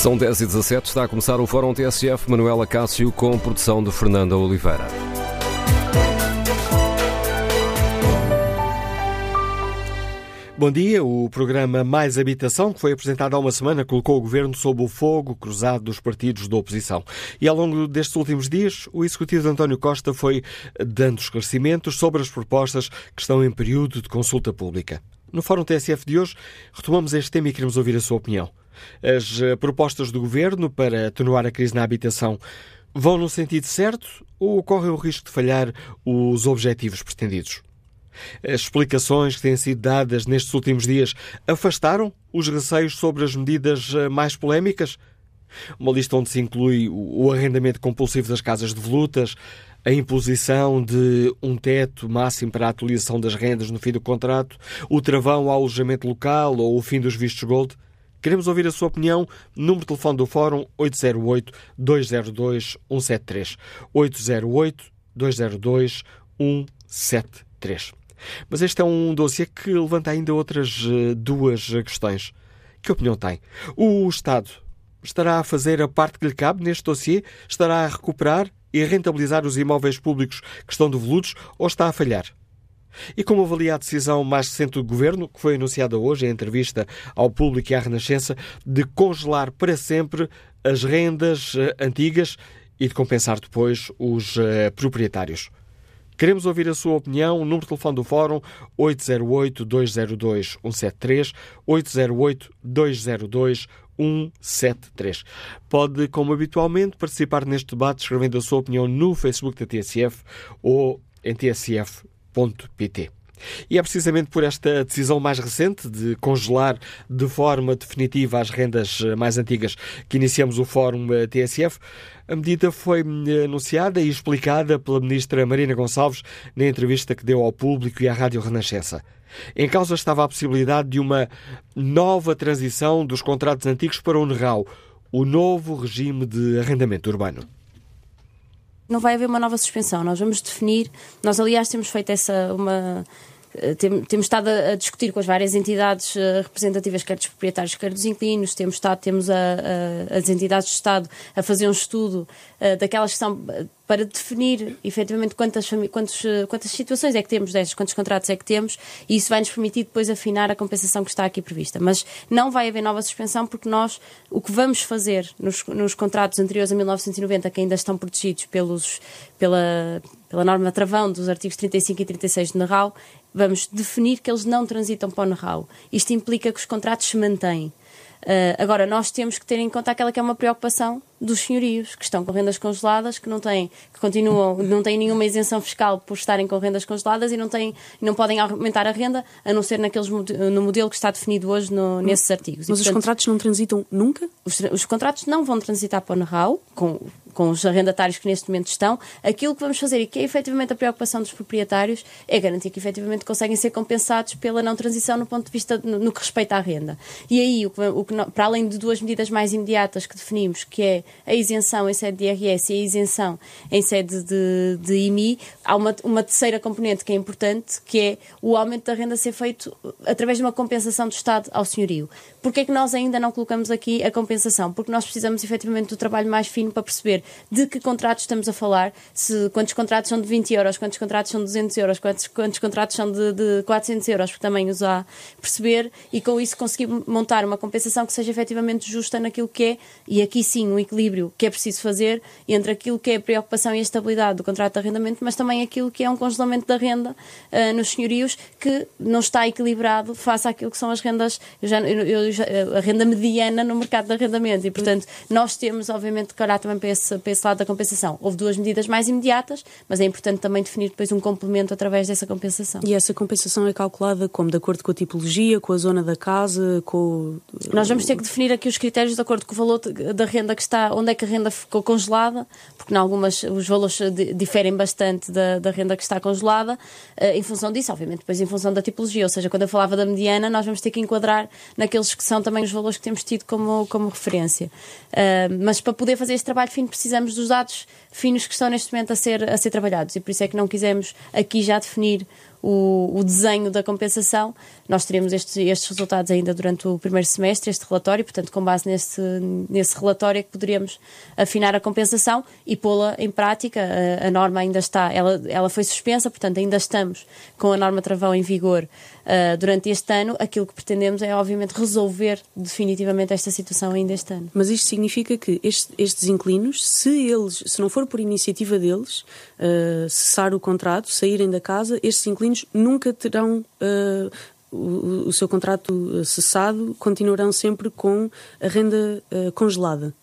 São 10 e 17 está a começar o Fórum TSF Manuela Cássio com produção de Fernanda Oliveira. Bom dia. O programa Mais Habitação, que foi apresentado há uma semana, colocou o governo sob o fogo cruzado dos partidos da oposição. E ao longo destes últimos dias, o executivo de António Costa foi dando esclarecimentos sobre as propostas que estão em período de consulta pública. No Fórum TSF de hoje, retomamos este tema e queremos ouvir a sua opinião. As eh, propostas do governo para atenuar a crise na habitação vão no sentido certo ou correm o risco de falhar os objetivos pretendidos? As explicações que têm sido dadas nestes últimos dias afastaram os receios sobre as medidas eh, mais polémicas? Uma lista onde se inclui o arrendamento compulsivo das casas de volutas, a imposição de um teto máximo para a atualização das rendas no fim do contrato, o travão ao alojamento local ou o fim dos vistos gold? Queremos ouvir a sua opinião. Número de telefone do Fórum 808-202-173. 808-202-173. Mas este é um dossiê que levanta ainda outras eh, duas questões. Que opinião tem? O Estado estará a fazer a parte que lhe cabe neste dossiê? Estará a recuperar e a rentabilizar os imóveis públicos que estão devolutos ou está a falhar? E como avalia a decisão mais recente do Governo, que foi anunciada hoje em entrevista ao público e à Renascença, de congelar para sempre as rendas eh, antigas e de compensar depois os uh, proprietários? Queremos ouvir a sua opinião. O número de telefone do Fórum 808-202-173, 808-202-173. Pode, como habitualmente, participar neste debate escrevendo a sua opinião no Facebook da TSF ou em E é precisamente por esta decisão mais recente de congelar de forma definitiva as rendas mais antigas que iniciamos o Fórum TSF. A medida foi eh, anunciada e explicada pela ministra Marina Gonçalves na entrevista que deu ao público e à Rádio Renascença. Em causa estava a possibilidade de uma nova transição dos contratos antigos para o NERAU, o novo regime de arrendamento urbano não vai haver uma nova suspensão. Nós vamos definir. Nós, aliás, temos feito essa uma eh, temos estado a, discutir com as várias entidades eh, representativas, quer dos proprietários, quer dos inquilinos, temos estado, temos a, a, as entidades do Estado a fazer um estudo uh, daquelas que são para definir efetivamente quantas, quantas, quantas situações é que temos destas, quantos contratos é que temos, e isso vai nos permitir depois afinar a compensação que está aqui prevista. Mas não vai haver nova suspensão porque nós o que vamos fazer nos, nos contratos anteriores a 1990, que ainda estão protegidos pelos, pela, pela norma travão dos artigos 35 e 36 do NARAL, vamos definir que eles não transitam para o know-how. Isto implica que os contratos se mantêm. Uh, agora, nós temos que ter em conta aquela que é uma preocupação dos senhorios, que estão com rendas congeladas, que não têm, que continuam, não têm nenhuma isenção fiscal por estarem com rendas congeladas e não, têm, não podem aumentar a renda, a não ser naqueles, no modelo que está definido hoje no, nesses artigos. Mas e, portanto, os contratos não transitam nunca? Os, os contratos não vão transitar para o know-how, com com os arrendatários que neste momento estão, aquilo que vamos fazer e que é efetivamente a preocupação dos proprietários é garantir que efetivamente conseguem ser compensados pela não transição no ponto de vista no, no que respeita à renda. E aí, o que, o que, para além de duas medidas mais imediatas que definimos, que é a isenção em sede de IRS e a isenção em sede de, de IMI, há uma, uma terceira componente que é importante, que é o aumento da renda ser feito através de uma compensação do Estado ao senhorio. Porquê é que nós ainda não colocamos aqui a compensação? Porque nós precisamos efetivamente do trabalho mais fino para perceber de que contratos estamos a falar, se, quantos contratos são de 20 euros, quantos contratos são de 200 euros, quantos, quantos contratos são de, de 400 euros, porque também os há, perceber e com isso conseguir montar uma compensação que seja efetivamente justa naquilo que é, e aqui sim, um equilíbrio que é preciso fazer entre aquilo que é a preocupação e a estabilidade do contrato de arrendamento, mas também aquilo que é um congelamento da renda uh, nos senhorios que não está equilibrado face àquilo que são as rendas, eu já, eu, já, a renda mediana no mercado de arrendamento e, portanto, nós temos, obviamente, que olhar também para esse, para esse lado da compensação. Houve duas medidas mais imediatas, mas é importante também definir depois um complemento através dessa compensação. E essa compensação é calculada como? De acordo com a tipologia, com a zona da casa, com... Nós vamos ter que definir aqui os critérios de acordo com o valor da renda que está, onde é que a renda ficou congelada, porque em algumas os valores diferem bastante da, da renda que está congelada, uh, em função disso, obviamente, depois em função da tipologia. Ou seja, quando eu falava da mediana, nós vamos ter que enquadrar naqueles que são também os valores que temos tido como, como referência. Uh, mas para poder fazer este trabalho fino, precisamos dos dados finos que estão neste momento a ser, a ser trabalhados e por isso é que não quisemos aqui já definir o, o desenho da compensação, nós teremos estes, estes resultados ainda durante o primeiro semestre, este relatório, portanto, com base nesse, nesse relatório é que poderíamos afinar a compensação e pô-la em prática. A, a, norma ainda está, ela, ela foi suspensa, portanto, ainda estamos com a norma travão em vigor uh, durante este ano. Aquilo que pretendemos é, obviamente, resolver definitivamente esta situação ainda este ano. Mas isto significa que estes, estes inquilinos, se eles, se não for por iniciativa deles, uh, cessar o contrato, saírem da casa, estes inquilinos nunca terão uh, o, o, seu contrato cessado, continuarão sempre com a renda uh, congelada.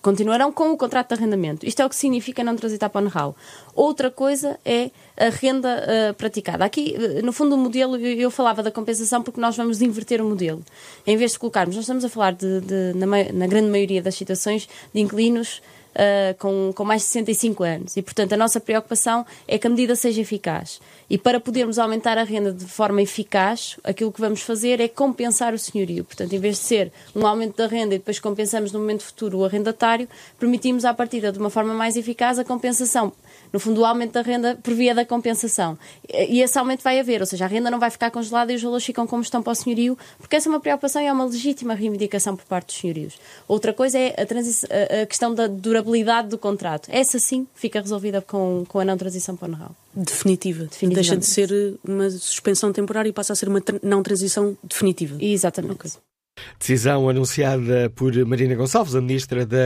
Continuarão com o contrato de arrendamento. Isto é o que significa não transitar para o NRAU. Outra coisa é a renda uh, praticada. Aqui, no fundo, o modelo, eu falava da compensação porque nós vamos inverter o modelo. Em vez de colocarmos, nós estamos a falar, de, de na, na grande maioria das situações, de inquilinos uh, com, com mais de 65 anos. E, portanto, a nossa preocupação é que a medida seja eficaz. E para podermos aumentar a renda de forma eficaz, aquilo que vamos fazer é compensar o senhorio. Portanto, em vez de ser um aumento da renda e depois compensamos no momento futuro o arrendatário, permitimos à partida de uma forma mais eficaz a compensação no fundo, o aumento da renda por via da compensação. E esse aumento vai haver, ou seja, a renda não vai ficar congelada e os valores ficam como estão para o senhorio, porque essa é uma preocupação e é uma legítima reivindicação por parte dos senhorios. Outra coisa é a, a questão da durabilidade do contrato. Essa sim fica resolvida com, com a não transição para o know Definitiva. Deixa de ser uma suspensão temporária e passa a ser uma não transição definitiva. Exatamente. Okay. Decisão anunciada por Marina Gonçalves, a Ministra da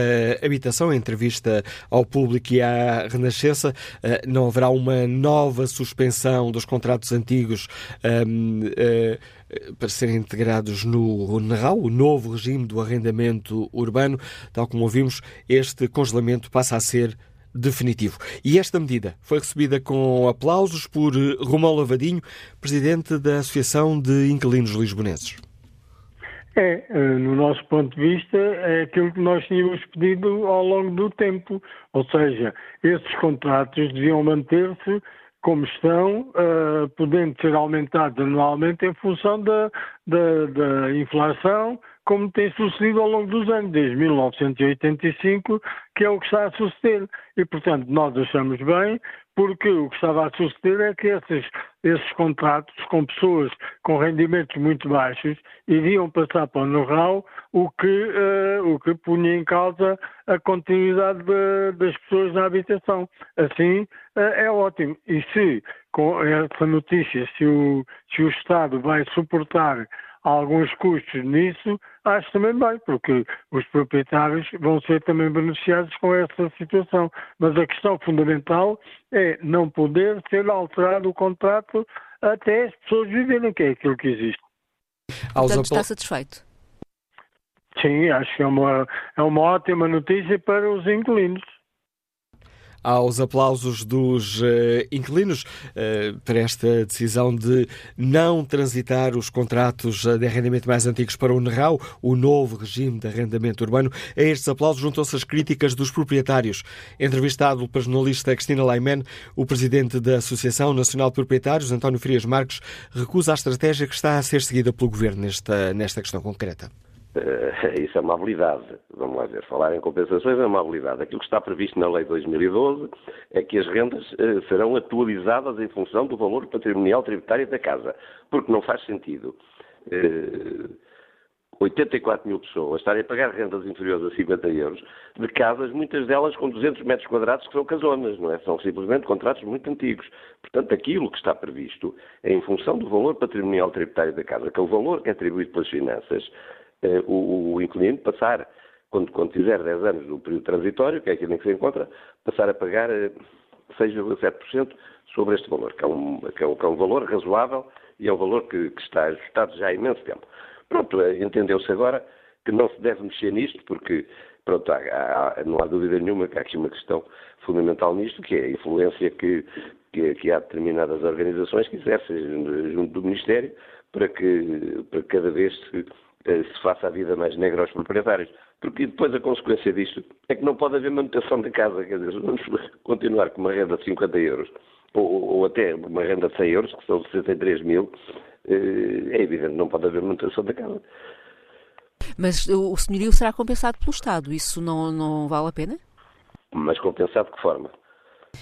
Habitação, em entrevista ao público e à Renascença. Eh, não haverá uma nova suspensão dos contratos antigos um, uh, eh, para serem integrados no NRAU, o novo regime do arrendamento urbano. Tal como ouvimos, este congelamento passa a ser definitivo. E esta medida foi recebida com aplausos por Romão Lavadinho, presidente da Associação de Inquilinos Lisbonenses. É, eh, no nosso ponto de vista, é aquilo que nós tínhamos pedido ao longo do tempo. Ou seja, esses contratos deviam manter-se como estão, uh, podendo ser aumentados anualmente em função da, da, da, inflação, como tem sucedido ao longo dos anos, desde 1985, que é o que está a suceder. E, portanto, nós achamos bem porque o que estava a suceder é que esses, esses contratos com pessoas com rendimentos muito baixos iriam passar para o know-how, o que, uh, o que punha em causa a continuidade de, das pessoas na habitação. Assim, uh, é ótimo. E se, com essa notícia, se o, se o Estado vai suportar alguns custos nisso, acho também bem, porque os proprietários vão ser também beneficiados com essa situação. Mas a questão fundamental é não poder ser alterado o contrato até as pessoas viverem, que é aquilo que existe. Portanto, está satisfeito? Sim, acho que é uma, é uma ótima notícia para os inquilinos aos aplausos dos uh, inquilinos uh, para esta decisão de não transitar os contratos de arrendamento mais antigos para o NERAU, o novo regime de arrendamento urbano. A estes aplausos juntam-se as críticas dos proprietários. Entrevistado pela jornalista Cristina Laiman, o presidente da Associação Nacional de Proprietários, António Frias Marques, recusa a estratégia que está a ser seguida pelo governo nesta, nesta questão concreta. Uh, isso é uma habilidade. Vamos lá ver. Falar em compensações é uma habilidade. Aquilo que está previsto na Lei 2012 é que as rendas uh, serão atualizadas em função do valor patrimonial tributário da casa. Porque não faz sentido uh, eh, 84 mil pessoas estarem a pagar rendas inferiores a 50 euros de casas, muitas delas com 200 metros quadrados, que são casonas, não é? São simplesmente contratos muito antigos. Portanto, aquilo que está previsto é em função do valor patrimonial tributário da casa, que é o valor que é atribuído pelas finanças eh, o, o inquilino passar, quando, quando fizer 10 anos do período transitório, que é aquilo em que se encontra, passar a pagar 6,7% eh, sobre este valor, que é, um, que, é um, que é um, valor razoável e é um valor que, que está ajustado já há imenso tempo. Pronto, eh, entendeu-se agora que não se deve mexer nisto, porque pronto, há, há, não há dúvida nenhuma que há aqui uma questão fundamental nisto, que é a influência que, que, que há determinadas organizações que exercem junto do Ministério para que, para cada vez se se faça a vida mais negra aos proprietários. Porque depois a consequência disto é que não pode haver manutenção da casa. Quer dizer, vamos continuar com uma renda de 50 euros ou, ou até uma renda de 100 euros, que são 63 mil, eh, é evidente, não pode haver manutenção da casa. Mas o senhorio será compensado pelo Estado, isso não, não vale a pena? Mas compensado de que forma?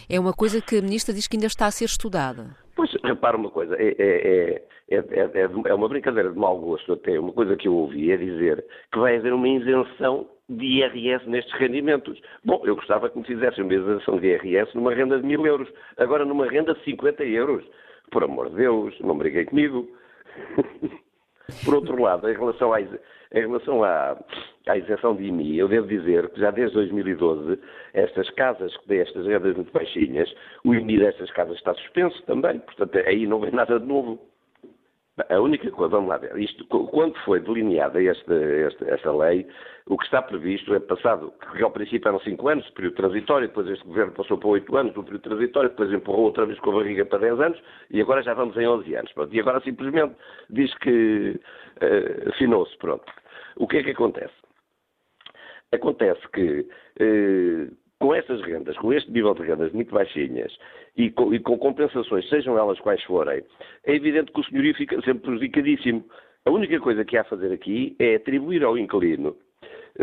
É uma coisa que a Ministra diz que ainda está a ser estudada. Pois, repara uma coisa, é, é, é, é, uma brincadeira de mau gosto até, uma coisa que eu ouvi é dizer que vai haver uma isenção de IRS nestes rendimentos. Bom, eu gostava que me fizessem uma isenção de IRS numa renda de mil euros, agora numa renda de 50 euros. Por amor de Deus, não briguei comigo. Por outro lado, em relação à, em relação à, à isenção de IMI, eu devo dizer que já desde 2012, estas casas que têm estas rendas muito baixinhas, o IMI destas casas está suspenso também, portanto aí não vem nada de novo. A única coisa, vamos lá ver, isto, quando foi delineada esta, esta, esta lei, o que está previsto é passado, que ao princípio eram 5 anos, período transitório, depois este governo passou para 8 anos, o período transitório, depois empurrou outra vez com a barriga para 10 anos, e agora já vamos em 11 anos. Pronto. E agora simplesmente diz que uh, afinou-se, pronto. O que é que acontece? Acontece que uh, com essas rendas, com este nível de rendas muito baixinhas e com, e com, compensações, sejam elas quais forem, é evidente que o senhorio fica sempre prejudicadíssimo. A única coisa que há a fazer aqui é atribuir ao inquilino,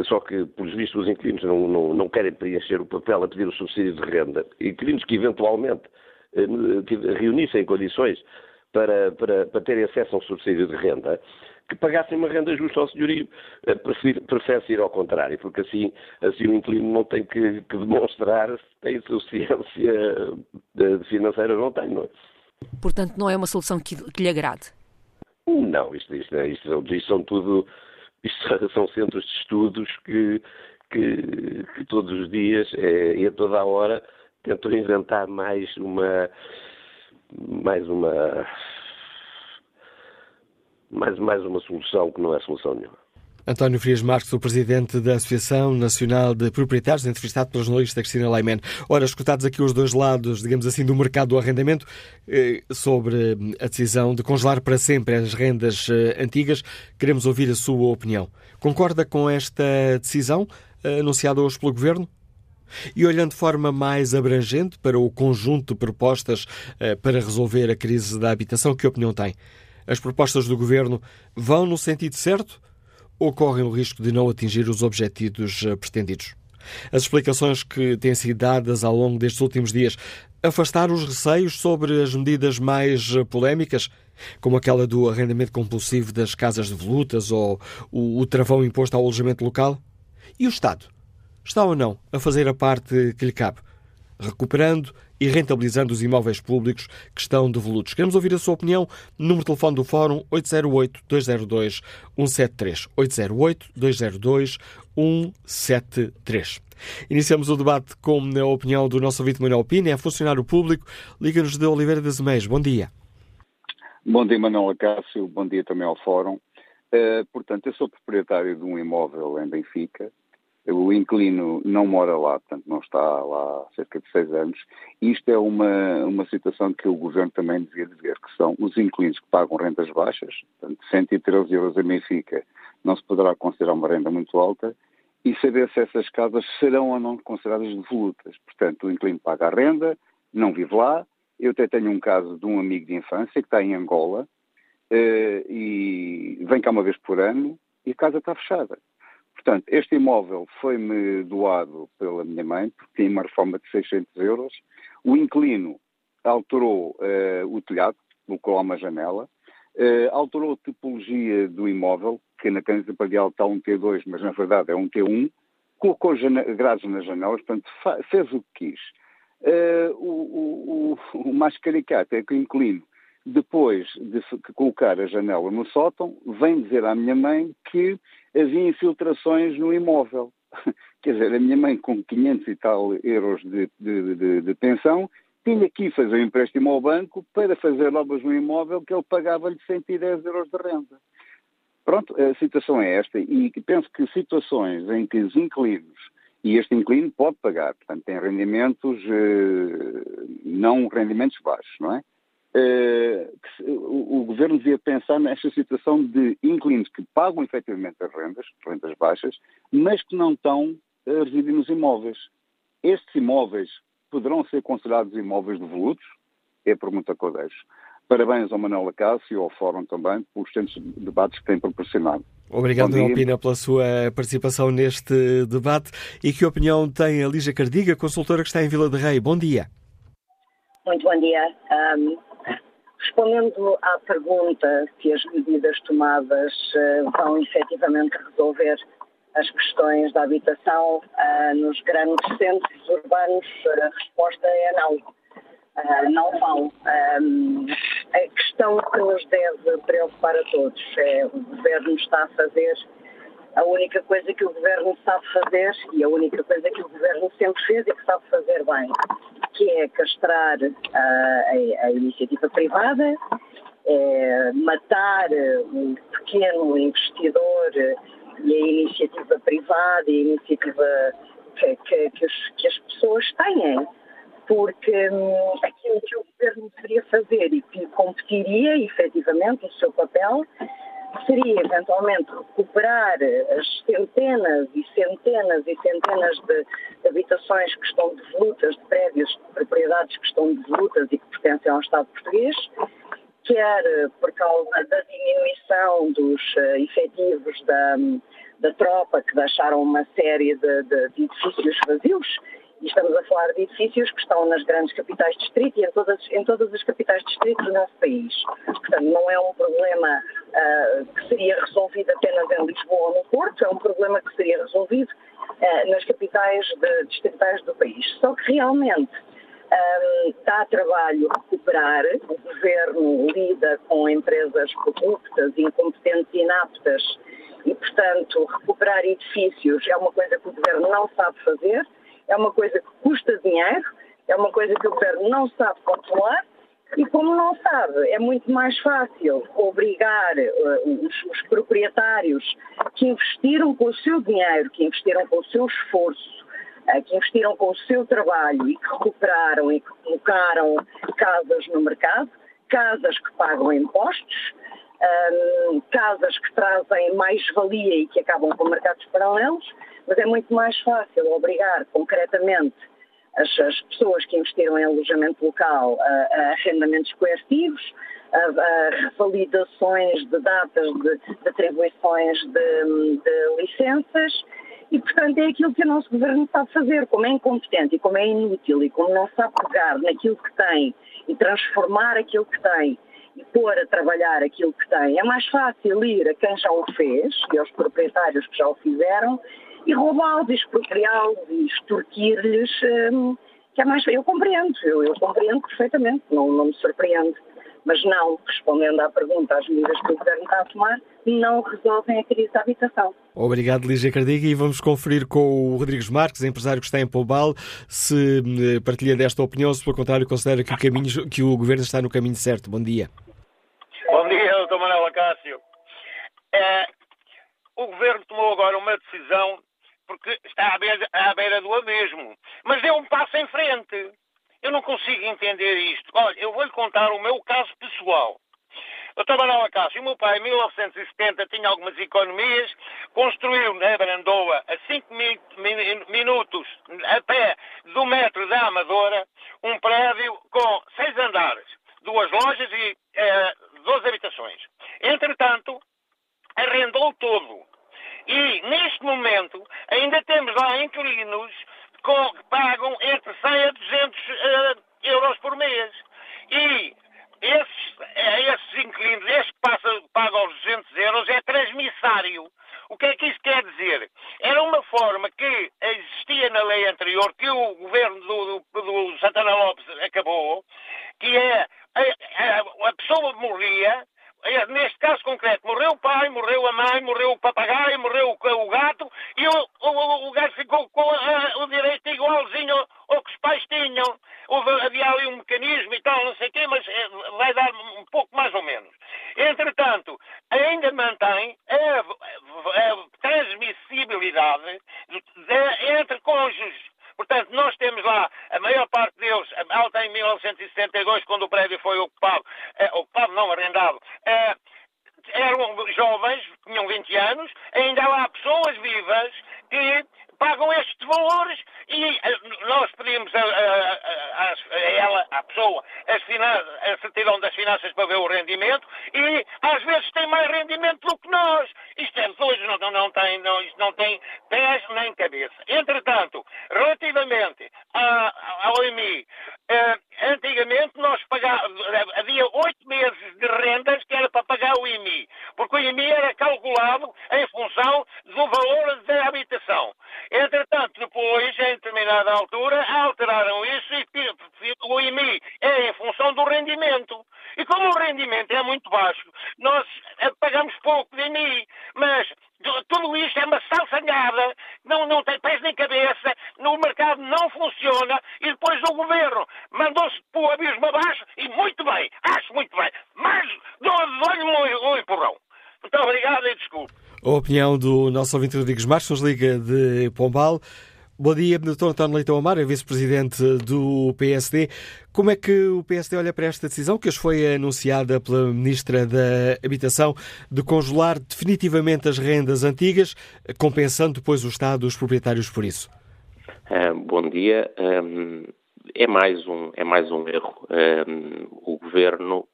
só que, pelos vistos, os inquilinos não, não, não querem preencher o papel a pedir o subsídio de renda. Inquilinos que, eventualmente, eh, reunissem condições para, para, para terem acesso a um subsídio de renda, que pagassem uma renda justa ao senhorio. Eh, prefere-se ir ao contrário, porque assim, assim o inquilino não tem que, que demonstrar se tem suficiência financeira ou não tem, não é? Portanto, não é uma solução que, que lhe agrade? Não, isto, isto, isto, isto são tudo isto são centros de estudos que, que, que todos os dias é, e a toda a hora tentam inventar mais uma mais uma mais, mais uma solução que não é solução nenhuma. António Frias Marques, o presidente da Associação Nacional de Proprietários, entrevistado pela jornalista Cristina Leiman. Ora, escutados aqui os dois lados, digamos assim, do mercado do arrendamento, eh, sobre a decisão de congelar para sempre as rendas eh, antigas, queremos ouvir a sua opinião. Concorda com esta decisão eh, anunciada hoje pelo Governo? E olhando de forma mais abrangente para o conjunto de propostas para resolver a crise da habitação, que opinião tem? As propostas do Governo vão no sentido certo ou correm o risco de não atingir os objetivos eh, pretendidos. As explicações que têm sido dadas ao longo destes últimos dias afastaram os receios sobre as medidas mais eh, polémicas, como aquela do arrendamento compulsivo das casas de volutas ou o, o travão imposto ao alojamento local? E o Estado? Está ou não a fazer a parte que lhe cabe? Recuperando e rentabilizando os imóveis públicos que estão devolutos. Queremos ouvir a sua opinião. Número de telefone do Fórum 808-202-173. 808-202-173. Iniciamos o debate com a opinião do nosso ouvinte Manuel Pina, é funcionário público. Liga-nos de Oliveira das Meias. Bom dia. Bom dia, Manuel Acácio. Bom dia também ao Fórum. Uh, portanto, eu sou proprietário de um imóvel em Benfica o inquilino não mora lá, portanto não está lá há cerca de seis anos. Isto é uma, uma situação que o Governo também devia dizer, que são os inquilinos que pagam rendas baixas, portanto 113 euros a Benfica não se poderá considerar uma renda muito alta, e saber se essas casas serão ou não consideradas devolutas. Portanto, o inquilino paga a renda, não vive lá. Eu até tenho um caso de um amigo de infância que está em Angola eh, e vem cá uma vez por ano e a casa está fechada. Portanto, este imóvel foi-me doado pela minha mãe, porque tinha uma reforma de 600 euros. O inquilino alterou uh, o telhado, colocou uma janela, uh, alterou a tipologia do imóvel, que na caneta padial está um T2, mas na verdade é um T1, colocou grades nas janelas, portanto, fez o que quis. Uh, o, o, o, mais caricato é que o inquilino, depois de colocar a janela no sótão, vem dizer à minha mãe que havia infiltrações no imóvel. Quer dizer, a minha mãe, com 500 e tal euros de, de, de, de pensão, tinha que ir fazer um empréstimo ao banco para fazer obras no imóvel que ele pagava-lhe 110 euros de renda. Pronto, a situação é esta e penso que situações em que os inquilinos, e este inquilino pode pagar, portanto tem rendimentos, eh, não rendimentos baixos, não é? Eh, o, o, governo devia pensar nesta situação de inquilinos que pagam efetivamente as rendas, rendas baixas, mas que não estão a residir nos imóveis. Estes imóveis poderão ser considerados imóveis devolutos? É a pergunta que eu deixo. Parabéns ao Manuel Acácio e ao Fórum também pelos centros de debates que têm proporcionado. Obrigado, Alpina, pela sua participação neste debate. E que opinião tem a Lígia Cardiga, consultora que está em Vila de Rei? Bom dia. Muito bom dia. Um, respondendo à pergunta se as medidas tomadas uh, vão efetivamente resolver as questões da habitação uh, nos grandes centros urbanos, a resposta é não. Uh, não vão. Um, a questão que nos deve preocupar a todos é o governo está a fazer a única coisa que o governo sabe fazer e a única coisa que o governo sempre fez e que sabe fazer bem, que é castrar uh, a, a, iniciativa privada, é matar o pequeno investidor e a iniciativa privada e a iniciativa que, que, que, as, que as pessoas têm. Porque hum, aquilo que o governo deveria fazer e que competiria efetivamente o seu papel seria eventualmente recuperar as centenas e centenas e centenas de habitações que estão devolutas, de prédios, de propriedades que estão devolutas e que pertencem ao Estado português, quer por causa da diminuição dos uh, efetivos da, da tropa, que deixaram uma série de, de, de edifícios vazios, e estamos a falar de edifícios que estão nas grandes capitais de distrito e em todas, em todas as capitais de distrito do nosso país. Portanto, não é um problema uh, que seria resolvido apenas em Lisboa ou no Porto, é um problema que seria resolvido uh, nas capitais de, distritais do país. Só que realmente um, dá trabalho recuperar, o governo lida com empresas corruptas, incompetentes e inaptas e, portanto, recuperar edifícios é uma coisa que o governo não sabe fazer é uma coisa que custa dinheiro, é uma coisa que o governo não sabe controlar e, como não sabe, é muito mais fácil obrigar uh, os, os, proprietários que investiram com o seu dinheiro, que investiram com o seu esforço, uh, que investiram com o seu trabalho e que recuperaram e que colocaram casas no mercado, casas que pagam impostos, um, casas que trazem mais-valia e que acabam com mercados paralelos, mas é muito mais fácil obrigar concretamente as, as pessoas que investiram em alojamento local a, a arrendamentos coercivos, a, a, revalidações de datas de, de atribuições de, de licenças e, portanto, é aquilo que o nosso governo sabe fazer. Como é incompetente e como é inútil e como não sabe pegar naquilo que tem e transformar aquilo que tem e pôr a trabalhar aquilo que tem, é mais fácil ir a quem já o fez e aos proprietários que já o fizeram e roubá-los, expropriá-los e extorquir-lhes, um, que é mais. Eu compreendo, eu, eu compreendo perfeitamente, não, não me surpreende. Mas não, respondendo à pergunta, as medidas que o Governo está a tomar não resolvem a crise da habitação. Obrigado, Lígia Cardiga. E vamos conferir com o Rodrigues Marques, empresário que está em Pombal, se hum, partilha desta opinião, se, pelo contrário, considera que o, caminho, que o Governo está no caminho certo. Bom dia. Bom dia, Dr. Manuel Acácio. É, o Governo tomou agora uma decisão porque está à beira, à beira do abismo. Mas deu um passo em frente. Eu não consigo entender isto. Olha, eu vou-lhe contar o meu caso pessoal. Eu trabalhava a casa e o meu pai, em 1970, tinha algumas economias, construiu na Brandoa, a 5 minutos a pé do metro da Amadora, um prédio com seis andares, duas lojas e opinião do nosso ouvinte Rodrigues Marques, liga de Pombal. Bom dia, Dr. António Leitão Amar, é vice-presidente do PSD. Como é que o PSD olha para esta decisão que hoje foi anunciada pela Ministra da Habitação de congelar definitivamente as rendas antigas, compensando depois o Estado dos proprietários por isso? Bom dia. É, mais um, é mais um erro. O Governo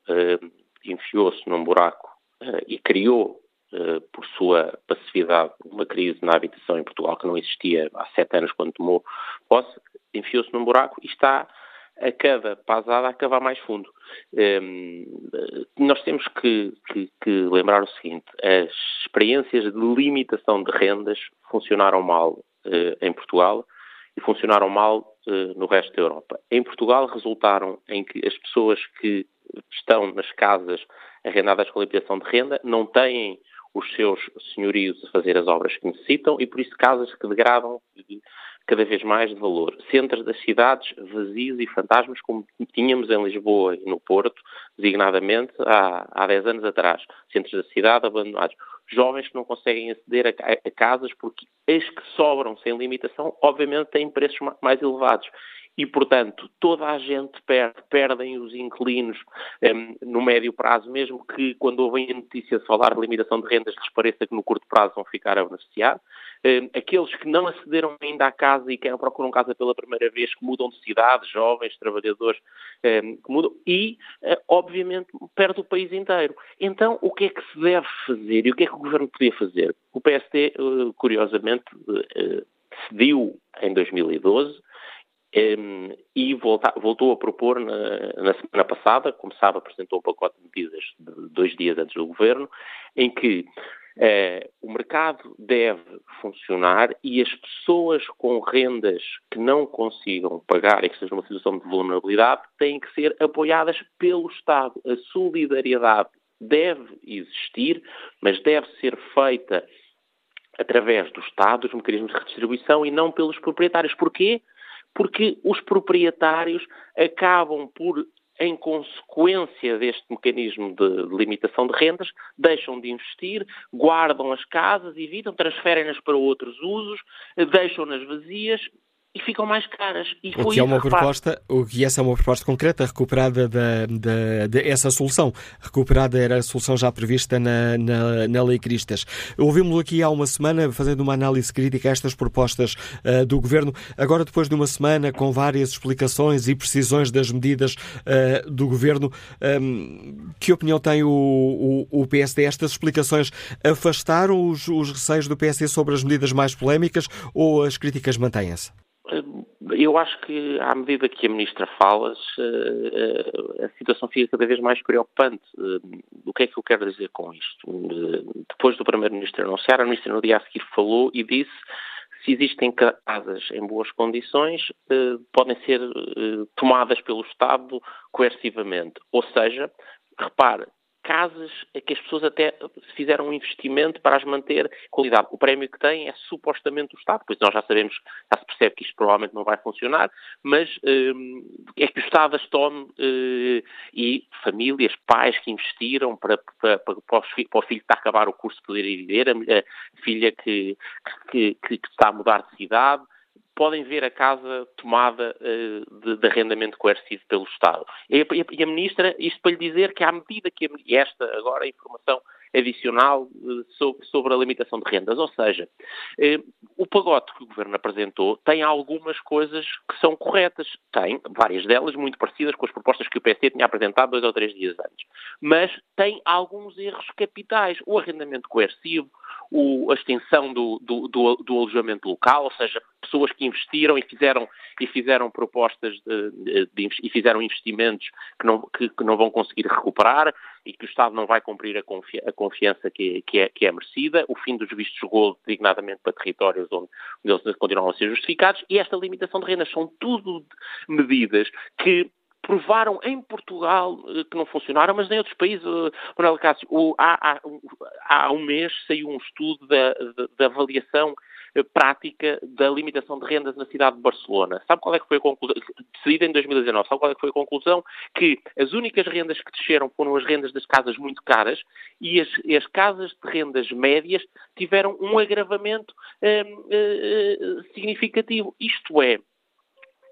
enfiou-se num buraco uh, e criou eh, por sua passividade, uma crise na habitação em Portugal que não existia há sete anos quando tomou posse, enfiou-se num buraco e está a cada pasada a cavar mais fundo. Um, nós temos que, que, que, lembrar o seguinte: as experiências de limitação de rendas funcionaram mal uh, em Portugal e funcionaram mal uh, no resto da Europa. Em Portugal resultaram em que as pessoas que estão nas casas arrendadas com limitação de renda não têm os seus senhorios a fazer as obras que necessitam e por isso casas que degradam cada vez mais de valor. Centros das cidades vazios e fantasmas como tínhamos em Lisboa e no Porto, designadamente há, há 10 anos atrás. Centros da cidade abandonados. Jovens que não conseguem aceder a, a casas porque as que sobram sem limitação, obviamente, têm preços mais elevados e, portanto, toda a gente perde, perdem os inquilinos um, no médio prazo, mesmo que quando ouvem a notícia de falar de limitação de rendas lhes pareça que no curto prazo vão ficar a beneficiar. Um, aqueles que não acederam ainda à casa e que procuram casa pela primeira vez, que mudam de cidade, jovens, trabalhadores, um, que mudam, e, uh, obviamente, perde o país inteiro. Então, o que é que se deve fazer e o que é que o Governo podia fazer? O PSD, uh, eh, curiosamente, uh, cediu em 2012 um, e volta, voltou a propor na, na, semana passada, como sabe, apresentou um pacote de medidas de dois dias antes do governo, em que uh, o mercado deve funcionar e as pessoas com rendas que não consigam pagar e que estejam numa situação de vulnerabilidade têm que ser apoiadas pelo Estado. A solidariedade deve existir, mas deve ser feita através do Estado, dos mecanismos de redistribuição e não pelos proprietários. Porquê? Porque os proprietários acabam por, em consequência deste mecanismo de limitação de rendas, deixam de investir, guardam as casas, evitam, transferem-nas para outros usos, deixam-nas vazias e ficam mais caras. E o que é uma proposta, o que essa é uma proposta concreta recuperada da, da, de essa solução. Recuperada era a solução já prevista na, na, na Lei Cristas. Ouvimos-lo aqui há uma semana fazendo uma análise crítica a estas propostas uh, do Governo. Agora, depois de uma semana com várias explicações e precisões das medidas uh, do Governo, um, ehm, que opinião tem o, o, o, PSD? Estas explicações afastaram os, os receios do PSD sobre as medidas mais polémicas ou as críticas mantêm-se? Eu acho que, à medida que a Ministra fala, a situação fica cada vez mais preocupante. O que é que eu quero dizer com isto? Depois do Primeiro-Ministro anunciar, a Ministra no dia a seguir falou e disse se existem casas em boas condições, podem ser tomadas pelo Estado coercivamente. Ou seja, repare, casas que as pessoas até fizeram um investimento para as manter qualidade. O prémio que têm é supostamente o Estado, pois nós já sabemos, já se percebe que isto provavelmente não vai funcionar, mas hum, é que o Estado as tome hum, e famílias, pais que investiram para, para, para, para, o filho, que está a acabar o curso poder ir viver, a, a filha que, que, que, que está a mudar de cidade, podem ver a casa tomada uh, de, de, arrendamento coercivo pelo Estado. E, e, e, a Ministra, isto para lhe dizer que à medida que a, esta agora a informação adicional sobre a limitação de rendas. Ou seja, o pagote que o Governo apresentou tem algumas coisas que são corretas. Tem várias delas muito parecidas com as propostas que o PSD tinha apresentado dois ou três dias antes. Mas tem alguns erros capitais. O arrendamento coercivo, a extensão do, do, do, do, alojamento local, ou seja, pessoas que investiram e fizeram, e fizeram propostas de, de, de, e fizeram investimentos que não, que, que, não vão conseguir recuperar e que o Estado não vai cumprir a, confi a confiança que, que, é, que, é, merecida, o fim dos vistos gold, designadamente para territórios onde, onde eles continuam a ser justificados, e esta limitação de rendas são tudo medidas que provaram em Portugal eh, que não funcionaram, mas em outros países, uh, Manuel Cássio, há, há, há, um mês saiu um estudo da, da, da avaliação eh, prática da limitação de rendas na cidade de Barcelona. Sabe qual é que foi a conclusão? Decidida em 2019, sabe qual é que foi a conclusão? Que as únicas rendas que desceram foram as rendas das casas muito caras e as, as casas de rendas médias tiveram um agravamento significativo. Isto é,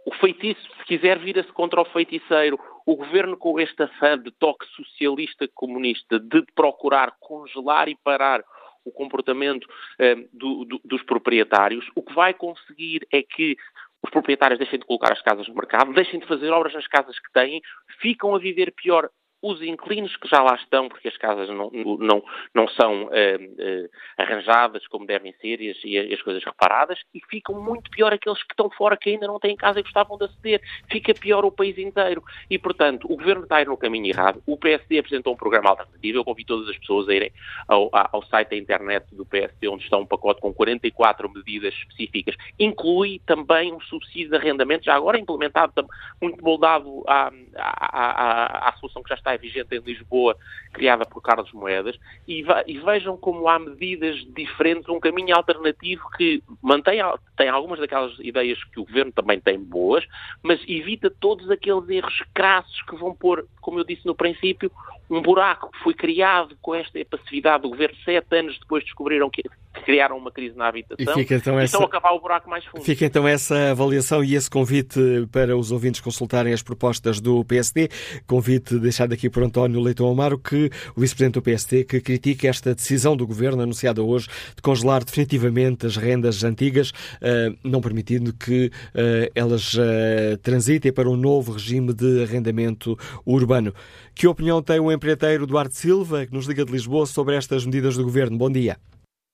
o feitiço, se quiser, vira-se contra o feiticeiro. O governo, com este afã de toque socialista comunista, de procurar congelar e parar o comportamento eh, do, do, dos proprietários, o que vai conseguir é que os proprietários deixem de colocar as casas no mercado, deixem de fazer obras nas casas que têm, ficam a viver pior os inquilinos que já lá estão, porque as casas não, não, não são eh, eh, arranjadas como devem ser e as, e as, coisas reparadas, e ficam muito pior aqueles que estão fora, que ainda não têm casa e gostavam de aceder. Fica pior o país inteiro. E, portanto, o governo está a ir no caminho errado. O PSD apresentou um programa alternativo. Eu convido todas as pessoas a irem ao, ao site da internet do PSD, onde está um pacote com 44 medidas específicas. Inclui também um subsídio de arrendamento, já agora implementado, muito moldado à, à, à, à solução que já está está vigente em Lisboa, criada por Carlos Moedas, e, e, vejam como há medidas diferentes, um caminho alternativo que mantém tem algumas daquelas ideias que o Governo também tem boas, mas evita todos aqueles erros crassos que vão pôr, como eu disse no princípio, um buraco que foi criado com esta passividade do Governo. Sete anos depois descobriram que criaram uma crise na habitação e, fica, então, essa... estão a acabar o buraco mais fundo. Fica então essa avaliação e esse convite para os ouvintes consultarem as propostas do PSD. Convite deixado aqui por António Leitão Amaro, que o vice-presidente do PSD, que critica esta decisão do Governo anunciada hoje de congelar definitivamente as rendas antigas, eh, não permitindo que eh, elas eh, transitem para um novo regime de arrendamento urbano. Que opinião tem o empreiteiro Duarte Silva, que nos liga de Lisboa, sobre estas medidas do Governo? Bom dia.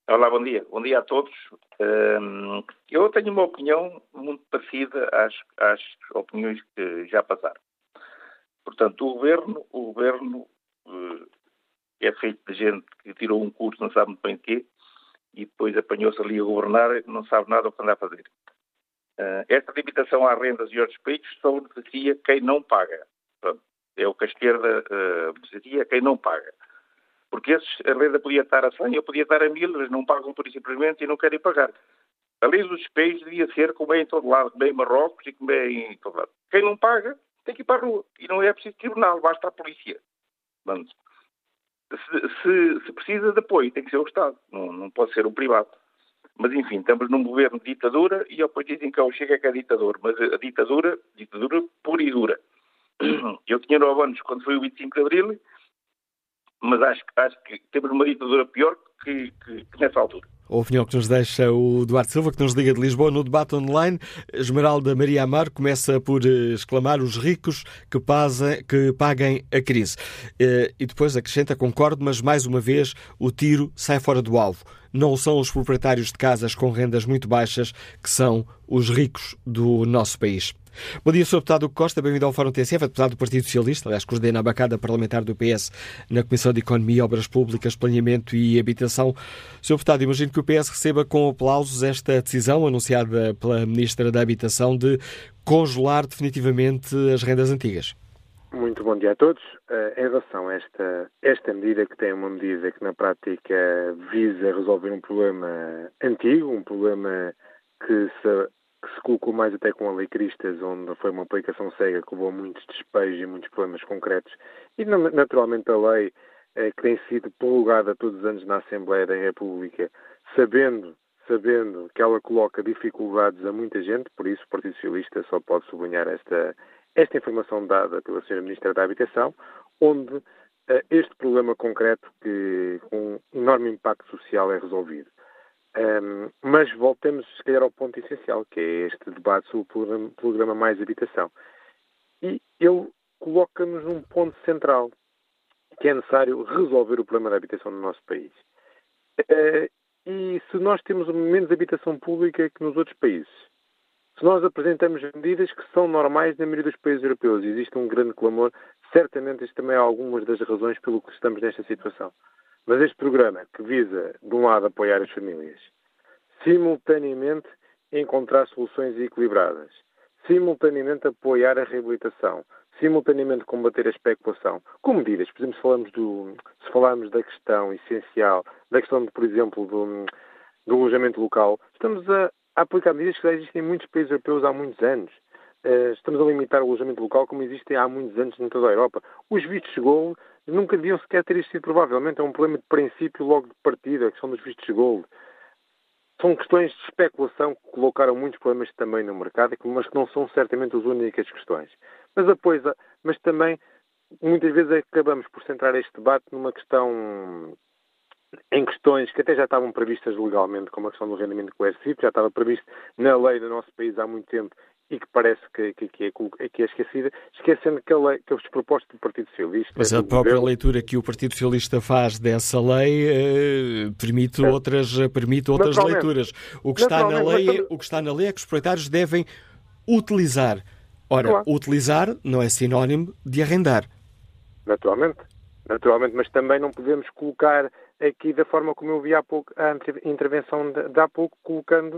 Olá, bom dia. Bom dia a todos. Hum, eu tenho uma opinião muito parecida às, às opiniões que já passaram. Portanto, o governo, o governo uh, é feito de gente que tirou um curso, não sabe muito bem de quê, e depois apanhou-se ali a governar, não sabe nada o que anda a fazer. Uh, esta limitação às rendas e aos despejos só beneficia quem não paga. Pronto, é o que a esquerda uh, beneficia quem não paga. Porque esses, a renda podia estar a 100, eu podia estar a 1000, eles não pagam por simplesmente e não querem pagar. A lei dos espelhos devia ser como é em todo lado, como é em Marrocos e como é em todo lado. Quem não paga tem que ir para a rua. E não é preciso tribunal, basta a polícia. Se, se, se, precisa de apoio, tem que ser o Estado, não, não pode ser o privado. Mas enfim, estamos num governo de ditadura e depois dizem que é o Chega que é ditador. Mas a ditadura, ditadura pura e dura. Eu tinha 9 anos quando foi o 25 de Abril mas acho, acho que temos uma ditadura pior que, que, que nessa altura. A opinião que nos deixa o Duarte Silva, que nos liga de Lisboa no debate online. Esmeralda Maria Amar começa por eh, exclamar os ricos que, pasa, que paguem a crise. Eh, e depois acrescenta, concordo, mas mais uma vez o tiro sai fora do alvo. Não são os proprietários de casas com rendas muito baixas que são os ricos do nosso país. Bom dia, Sr. Deputado Costa, bem-vindo ao Fórum TSF, deputado do Partido Socialista, aliás, coordena a bancada parlamentar do PS na Comissão de Economia, Obras Públicas, Planeamento e Habitação. Sr. Deputado, imagino que o PS receba com aplausos esta decisão anunciada pela Ministra da Habitação de congelar definitivamente as rendas antigas. Muito bom dia a todos. Uh, em relação a esta, esta medida, que tem uma medida que na prática visa resolver um problema antigo, um problema que se que se colocou mais até com a Lei Cristas, onde foi uma aplicação cega que levou a muitos despejos e muitos problemas concretos, e naturalmente a lei eh, que tem sido prorrogada todos os anos na Assembleia da República, sabendo, sabendo que ela coloca dificuldades a muita gente, por isso o Partido Socialista só pode sublinhar esta, esta informação dada pela Sra. Ministra da Habitação, onde uh, este problema concreto que com um enorme impacto social é resolvido. Um, mas voltemos, se calhar, ao ponto essencial, que é este debate sobre o programa, programa Mais Habitação. E ele coloca-nos num ponto central, que é necessário resolver o problema da habitação no nosso país. Uh, e se nós temos menos habitação pública que nos outros países, se nós apresentamos medidas que são normais na maioria dos países europeus existe um grande clamor, certamente isto também é algumas das razões pelo que estamos nesta situação. Mas este programa, que visa, de um lado, apoiar as famílias, simultaneamente encontrar soluções equilibradas, simultaneamente apoiar a reabilitação, simultaneamente combater a especulação, com medidas, por exemplo, se falarmos, do, se da questão essencial, da questão, por exemplo, do, do alojamento local, estamos a, a aplicar medidas que já existem em muitos países europeus há muitos anos. Uh, estamos a limitar o alojamento local como existem há muitos anos em toda a Europa. Os vistos gold nunca deviam sequer ter existido, provavelmente. É um problema de princípio logo de partida, a questão dos vistos gold. São questões de especulação que colocaram muitos problemas também no mercado, mas que não são certamente as únicas questões. Mas, após, mas também, muitas vezes acabamos por centrar este debate numa questão em questões que até já estavam previstas legalmente, como a questão do rendimento coercitivo, já estava previsto na lei do nosso país há muito tempo e que parece que, que, que, é, que é esquecida, esquecendo que, a lei, que as propostas do Partido Socialista... Mas a própria governo... leitura que o Partido Socialista faz dessa lei eh, permite, é. outras, permite outras leituras. O que, está na lei, mas... o que está na lei é que os proprietários devem utilizar. Ora, claro. utilizar não é sinónimo de arrendar. Naturalmente. Naturalmente, mas também não podemos colocar aqui da forma como eu vi há pouco, a intervenção de, de há pouco, colocando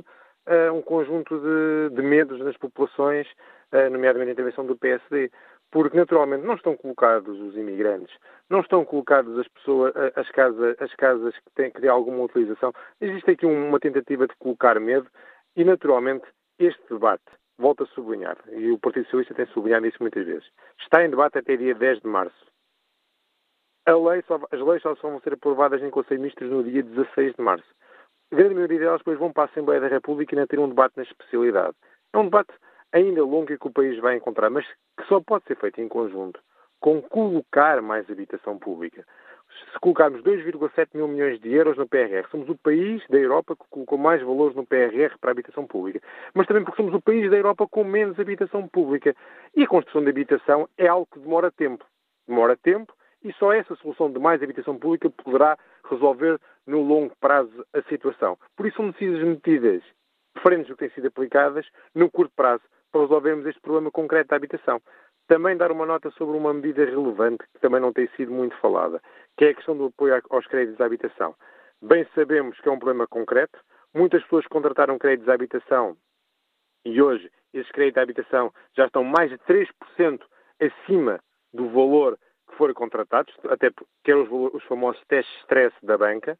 uh, um conjunto de, de, medos nas populações, uh, nomeadamente a intervenção do PSD, porque naturalmente não estão colocados os imigrantes, não estão colocados as pessoas, as casas, as casas que têm, que têm alguma utilização. Existe aqui uma tentativa de colocar medo e naturalmente este debate, volto a sublinhar, e o Partido Socialista tem sublinhado isso muitas vezes, está em debate até dia 10 de março. Lei só, as leis só vão ser aprovadas em Conselho de Ministros no dia 16 de março. A grande maioria delas depois vão para a Assembleia da República e ainda ter um debate na especialidade. É um debate ainda longo e que o país vai encontrar, mas que só pode ser feito em conjunto com colocar mais habitação pública. Se colocarmos 2,7 mil milhões de euros no PRR, somos o país da Europa que colocou mais valores no PRR para a habitação pública. Mas também porque somos o país da Europa com menos habitação pública. E a construção de habitação é algo que demora tempo. Demora tempo e só essa solução de mais habitação pública poderá resolver no longo prazo a situação. Por isso são necessárias medidas diferentes do que têm sido aplicadas no curto prazo para resolvermos este problema concreto da habitação. Também dar uma nota sobre uma medida relevante que também não tem sido muito falada, que é a questão do apoio aos créditos à habitação. Bem sabemos que é um problema concreto. Muitas pessoas contrataram créditos à habitação e hoje esses créditos à habitação já estão mais de 3% acima do valor que foram contratados, até que eram os, os famosos testes de stress da banca.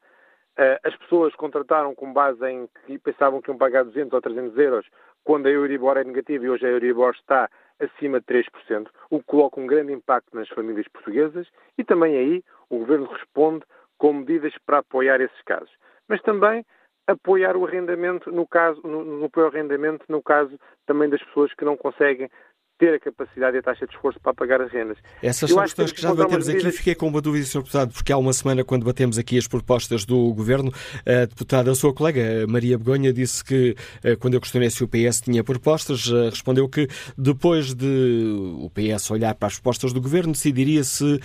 Uh, as pessoas contrataram com base em que pensavam que iam pagar 200 ou 300 euros quando a Euribor é negativa e hoje a Euribor está acima de 3%, o que coloca um grande impacto nas famílias portuguesas e também aí o Governo responde com medidas para apoiar esses casos. Mas também apoiar o arrendamento no caso, no, no ao arrendamento no caso também das pessoas que não conseguem ter a capacidade e a taxa de esforço para pagar as rendas. Essas são questões que, que já debatemos aqui e fiquei com uma dúvida, Sr. Deputado, porque há uma semana, quando batemos aqui as propostas do Governo, a deputada, a sua colega Maria Begonha, disse que, eh, quando eu questionei se o PS tinha propostas, eh, respondeu que depois de o PS olhar para as propostas do Governo, decidiria se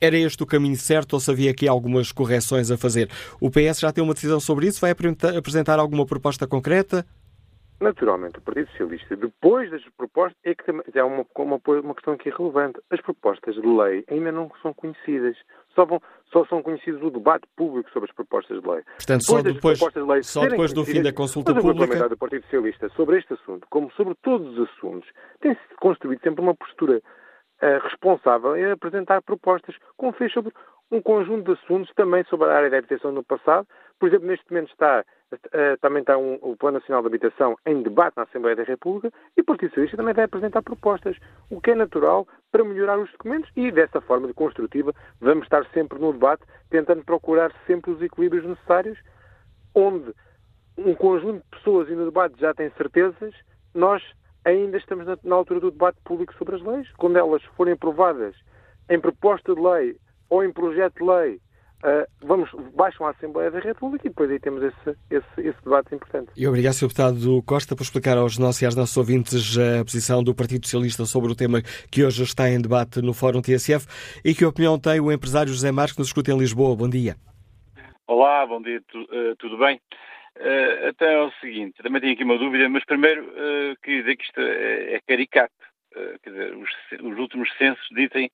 era este o caminho certo ou se havia aqui algumas correções a fazer. O PS já tem uma decisão sobre isso? Vai apresentar alguma proposta concreta? Naturalmente, o Partido Socialista, depois das propostas, é que também, é uma, uma, uma questão aqui relevante. As propostas de lei ainda não são conhecidas. Só, vão, só são conhecidos o debate público sobre as propostas de lei. Portanto, só depois, de lei só depois do fim da consulta pública. do Partido Socialista sobre este assunto, como sobre todos os assuntos, tem-se construído sempre uma postura uh, responsável em apresentar propostas, como fez sobre um conjunto de assuntos, também sobre a área da habitação no passado. Por exemplo, neste momento está também está um, o Plano Nacional de Habitação em debate na Assembleia da República e o Partido Socialista também vai apresentar propostas, o que é natural para melhorar os documentos e, dessa forma de construtiva, vamos estar sempre no debate, tentando procurar sempre os equilíbrios necessários, onde um conjunto de pessoas e no debate já têm certezas, nós ainda estamos na, na altura do debate público sobre as leis. Quando elas forem aprovadas em proposta de lei ou em projeto de lei, Uh, vamos, baixam à Assembleia da República e depois aí temos esse, esse, esse debate importante. E obrigado, Sr. Deputado Costa, por explicar aos nossos e às nossos ouvintes a posição do Partido Socialista sobre o tema que hoje está em debate no Fórum TSF e que opinião tem o empresário José Marques, que nos escuta em Lisboa. Bom dia. Olá, bom dia, tu, uh, tudo bem? Uh, até é o seguinte, também tenho aqui uma dúvida, mas primeiro uh, queria dizer que isto é, é caricato. Uh, quer dizer, os, os últimos censos dizem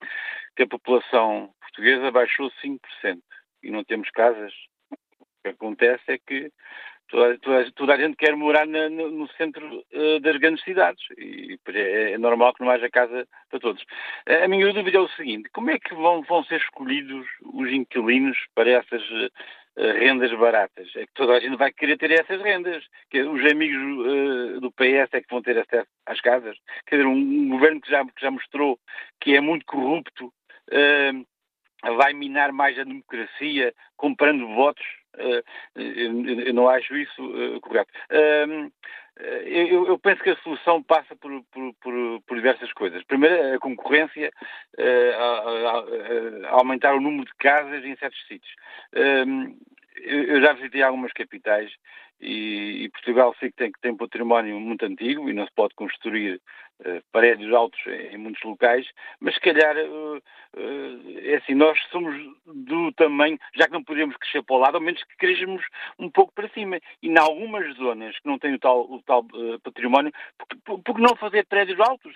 que a população portuguesa baixou 5% e não temos casas. O que acontece é que toda, toda, toda a gente quer morar na, no, centro uh, das grandes cidades e é, é, normal que não haja casa para todos. A minha dúvida é o seguinte: como é que vão, vão ser escolhidos os inquilinos para essas uh, rendas baratas? É que toda a gente vai querer ter essas rendas. Que os amigos uh, do PS é que vão ter acesso às casas. Quer dizer, um, um governo que já, que já mostrou que é muito corrupto vai minar mais a democracia comprando votos. Eu não acho isso correto. Eu, penso que a solução passa por, por, por, por diversas coisas. Primeiro, a concorrência, aumentar o número de casas em certos sítios. eu já visitei algumas capitais e, Portugal sei que tem, que tem património muito antigo e não se pode construir prédios altos em, muitos locais, mas se calhar uh, uh, é assim, nós somos do tamanho, já que não podemos crescer para o lado, ao menos que cresçamos um pouco para cima. E em algumas zonas que não têm o tal, o tal património, porque, porque, não fazer prédios altos?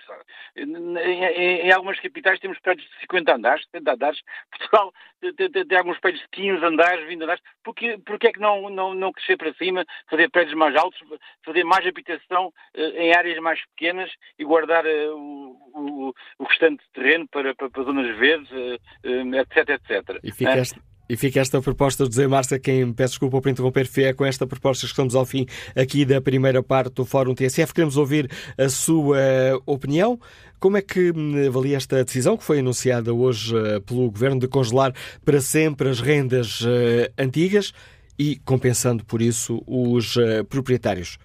Em, em, em, algumas capitais temos prédios de 50 andares, 70 andares, Portugal tem, tem, tem alguns prédios de 15 andares, 20 andares, porque, porque é que não, não, não crescer para cima? fazer prédios mais altos, fazer mais habitação eh, em áreas mais pequenas e guardar eh, o, o, o restante terreno para, para, para zonas verdes, etc, eh, etc. E fica esta... E fica esta proposta de José Márcia, quem peço desculpa por interromper, Fé, com esta proposta que estamos ao fim aqui da primeira parte do Fórum TSF. Queremos ouvir a sua opinião. Como é que hum, avalia esta decisão que foi anunciada hoje pelo Governo de congelar para sempre as rendas antigas? e compensando por isso os proprietários.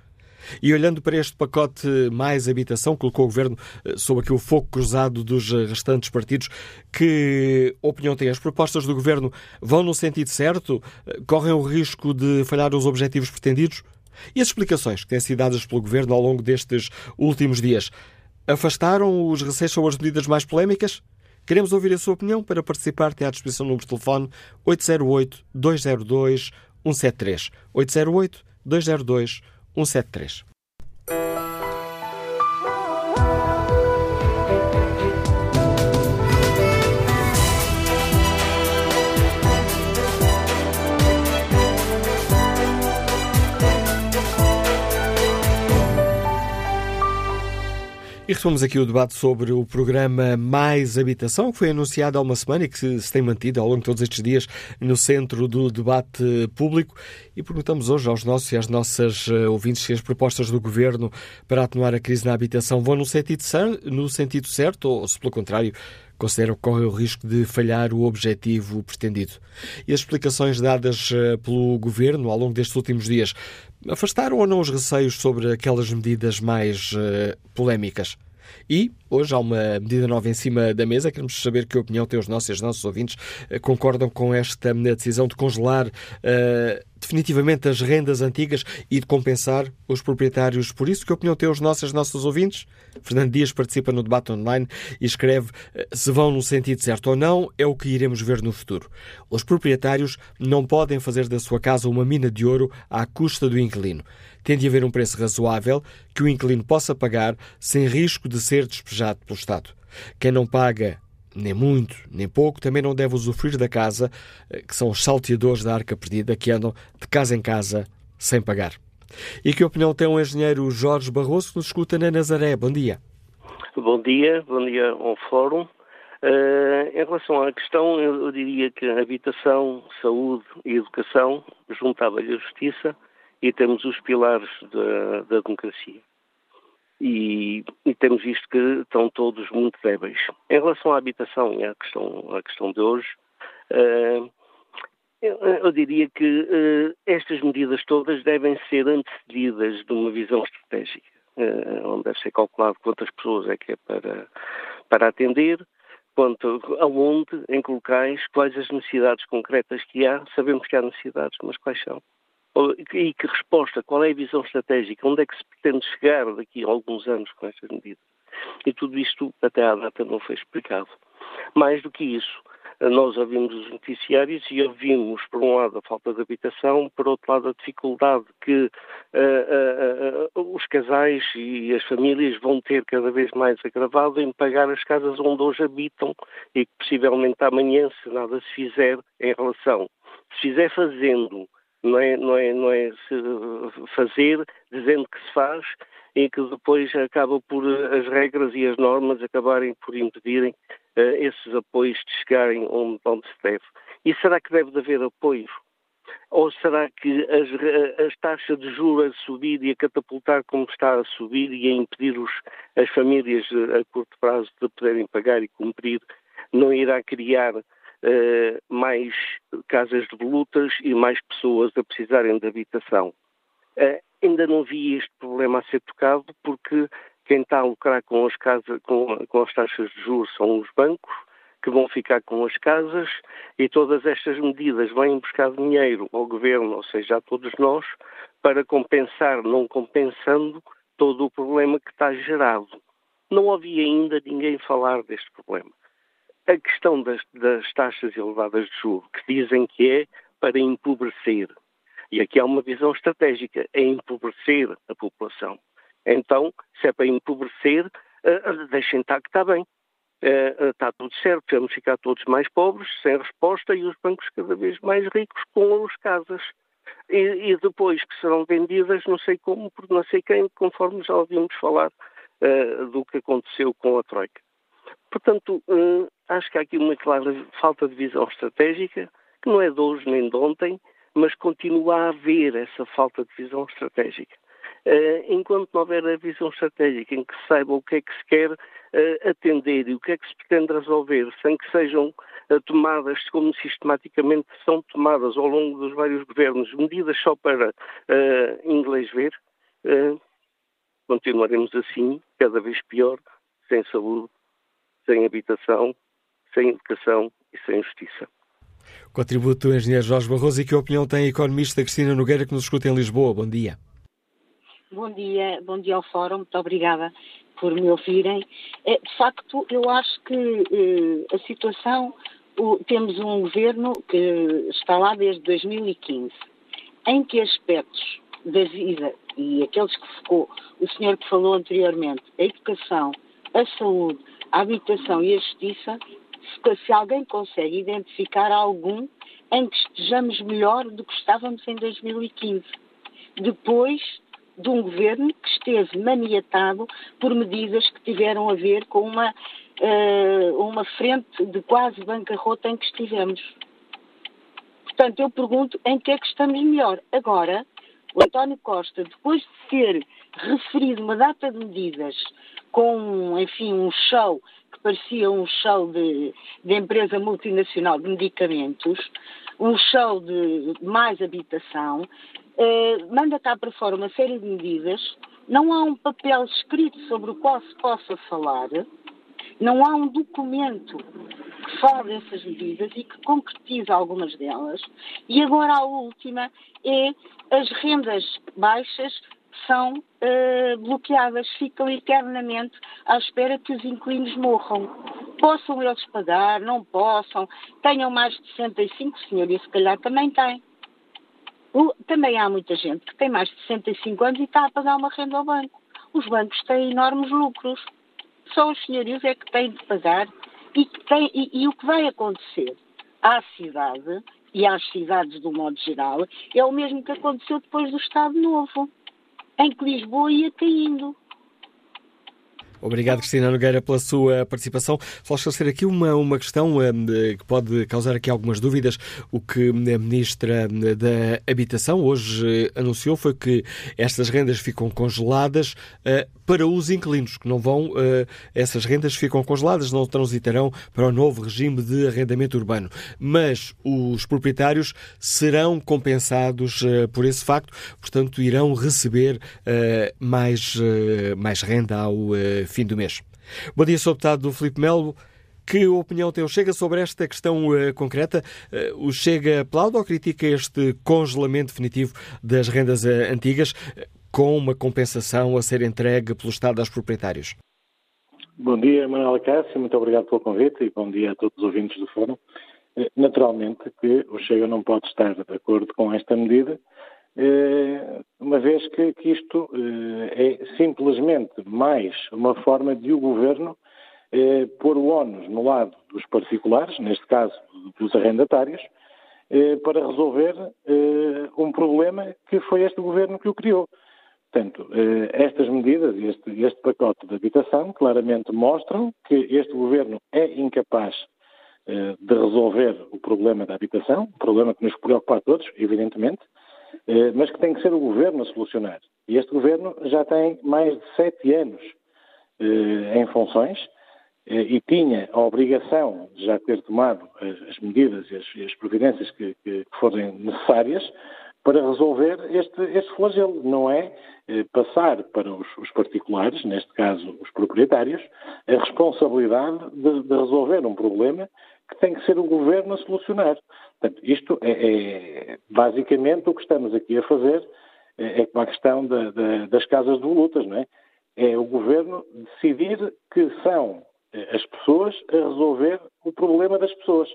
E olhando para este pacote mais habitação, colocou o Governo uh, sob aqui o fogo cruzado dos eh, restantes partidos. Que opinião tem? As propostas do Governo vão no sentido certo? Uh, correm o risco de falhar os objetivos pretendidos? E as explicações que têm sido dadas pelo Governo ao longo destes últimos dias afastaram os receios sobre as medidas mais polémicas? Queremos ouvir a sua opinião. Para participar, tem à disposição o número de telefone 808 202 173. E retomamos aqui o debate sobre o programa Mais Habitação, que foi anunciado há uma semana e que se tem mantido ao longo de todos estes dias no centro do debate público. E perguntamos hoje aos nossos e às nossas eh, ouvintes se as propostas do Governo para atenuar a crise na habitação vão no sentido, no sentido certo ou se, pelo contrário, consideram que corre o risco de falhar o objetivo pretendido. E as explicações dadas eh, pelo Governo ao longo destes últimos dias afastaram ou não os receios sobre aquelas medidas mais uh, polémicas? E hoje há uma medida nova em cima da mesa. Queremos saber que opinião têm os nossos e os nossos ouvintes. Uh, concordam com esta decisão de congelar uh, definitivamente as rendas antigas e de compensar os proprietários por isso? Que opinião têm os nossos e os nossos ouvintes? Fernando Dias participa no debate online e escreve se vão no sentido certo ou não, é o que iremos ver no futuro. Os proprietários não podem fazer da sua casa uma mina de ouro à custa do inquilino. Tem de haver um preço razoável que o inquilino possa pagar sem risco de ser despejado pelo Estado. Quem não paga nem muito, nem pouco, também não deve usufruir da casa, que são os salteadores da arca perdida que andam de casa em casa sem pagar. E que opinião tem o engenheiro Jorge Barroso, que nos escuta na Nazaré? Bom dia. Bom dia, bom dia ao Fórum. Uh, em relação à questão, eu, diria que habitação, saúde e educação juntava-lhe a justiça e temos os pilares da, da democracia. E, e, temos visto que estão todos muito débeis. Em relação à habitação e à questão, à questão de hoje, uh, eu, eu, diria que uh, estas medidas todas devem ser antecedidas de uma visão estratégica, uh, onde deve ser calculado quantas pessoas é que é para, para atender, quanto aonde, em que locais, quais as necessidades concretas que há. Sabemos que há necessidades, mas quais são? E que resposta, qual é a visão estratégica? Onde é que se pretende chegar daqui a alguns anos com estas medidas? E tudo isto até à data não foi explicado. Mais do que isso, nós ouvimos os noticiários e ouvimos, por um lado, a falta de habitação, por outro lado, a dificuldade que uh, uh, uh, os casais e as famílias vão ter cada vez mais agravado em pagar as casas onde hoje habitam e que possivelmente amanhã, se nada se fizer em relação, se fizer fazendo, não é, não é, não é fazer dizendo que se faz e que depois acaba por as regras e as normas acabarem por impedirem esses apoios de chegarem onde, onde se deve. E será que deve haver apoio? Ou será que as, as taxas de juros a subir e a catapultar como está a subir e a impedir os, as famílias eh, a curto prazo de poderem pagar e cumprir, não irá criar uh, mais casas de lutas e mais pessoas a precisarem de habitação? Uh, ainda não vi este problema a ser tocado porque quem está a lucrar com as, com, com as taxas de juros são os bancos, que vão ficar com as casas, e todas estas medidas vêm buscar dinheiro ao governo, ou seja, a todos nós, para compensar, não compensando, todo o problema que está gerado. Não havia ainda ninguém falar deste problema. A questão das, das taxas elevadas de juros, que dizem que é para empobrecer. E aqui há uma visão estratégica, é empobrecer a população. Então, se é para empobrecer, uh, deixem estar que está bem. Uh, está tudo certo, vamos ficar todos mais pobres, sem resposta, e os bancos cada vez mais ricos com as casas. E, e, depois que serão vendidas, não sei como, por não sei quem, conforme já ouvimos falar do que aconteceu com a Troika. Portanto, acho que há aqui uma clara falta de visão estratégica, que não é de hoje nem de ontem, mas continua a haver essa falta de visão estratégica. Uh, enquanto não houver a visão estratégica em que se saiba o que é que se quer uh, atender e o que é que se pretende resolver, sem que sejam uh, tomadas, como sistematicamente são tomadas ao longo dos vários governos, medidas só para inglês ver, continuaremos assim, cada vez pior, sem saúde, sem habitação, sem educação e sem justiça. Contributo do engenheiro Jorge Barroso e que opinião tem a economista Cristina Nogueira que nos escuta em Lisboa. Bom dia. Bom dia, bom dia ao Fórum, muito obrigada por me ouvirem. Eh, de facto, eu acho que eh, a situação, temos um governo que está lá desde 2015, em que aspectos da vida, e aqueles que focou, o senhor que falou anteriormente, a educação, a saúde, a habitação e a justiça, se alguém consegue identificar algum em que estejamos melhor do que estávamos em 2015. Depois de um governo que esteve maniatado por medidas que tiveram a ver com uma, uh, uma frente de quase bancarrota em que estivemos. Portanto, eu pergunto em que é que estamos melhor. Agora, o António Costa, depois de ter referido uma data de medidas com, enfim, um show que parecia um show de, de empresa multinacional de medicamentos, um show de mais habitação, eh, manda cá para fora uma série de medidas, não há um papel escrito sobre o qual se possa falar, não há um documento que fala dessas medidas e que concretiza algumas delas, e agora a última é as rendas baixas são uh, bloqueadas, ficam eternamente à espera que os inquilinos morram. Possam eles pagar, não possam, tenham mais de 65, senhor, e se calhar também têm. Também há muita gente que tem mais de 65 anos e está a pagar uma renda ao banco. Os bancos têm enormes lucros. Só os senhorios é que têm de pagar e, e, e o que vai acontecer à cidade e às cidades do modo geral é o mesmo que aconteceu depois do Estado Novo, em que Lisboa ia caindo. Obrigado, Cristina Nogueira, pela sua participação. Só esclarecer aqui uma, uma questão um, que pode causar aqui algumas dúvidas. O que a Ministra da Habitação hoje anunciou foi que estas rendas ficam congeladas uh, para os inquilinos, que não vão, uh, essas rendas ficam congeladas, não transitarão para o novo regime de arrendamento urbano. Mas os proprietários serão compensados uh, por esse facto, portanto, irão receber mais, mais renda ao fim do mês. Bom dia, o deputado Filipe Melo. Que opinião tem o Chega sobre esta questão uh, concreta? Uh, o Chega aplaude ou critica este congelamento definitivo das rendas uh, antigas com uma compensação a ser entregue pelo Estado aos proprietários? Bom dia, Manuela Cássio, muito obrigado pelo convite e bom dia a todos os ouvintes do Fórum. Naturalmente que o Chega não pode estar de acordo com esta medida, uma vez que, que isto é simplesmente mais uma forma de o Governo eh, pôr o ónus no lado dos particulares, neste caso dos arrendatários, eh, para resolver eh, um problema que foi este governo que o criou. Portanto, eh, estas medidas, este, este pacote de habitação, claramente mostram que este governo é incapaz eh, de resolver o problema da habitação, um problema que nos preocupa a todos, evidentemente, eh, mas que tem que ser o governo a solucionar. E este governo já tem mais de sete anos em funções e tinha a obrigação de já ter tomado as, as medidas e as, as providências que, forem necessárias para resolver este, este flagelo. Não é eh, passar para os, os, particulares, neste caso os proprietários, a responsabilidade de, de, resolver um problema que tem que ser o governo a solucionar. Portanto, isto é, é basicamente o que estamos aqui a fazer é, é com a questão da, da, das casas de volutas, não é? É o governo decidir que são eh, as pessoas a resolver o problema das pessoas,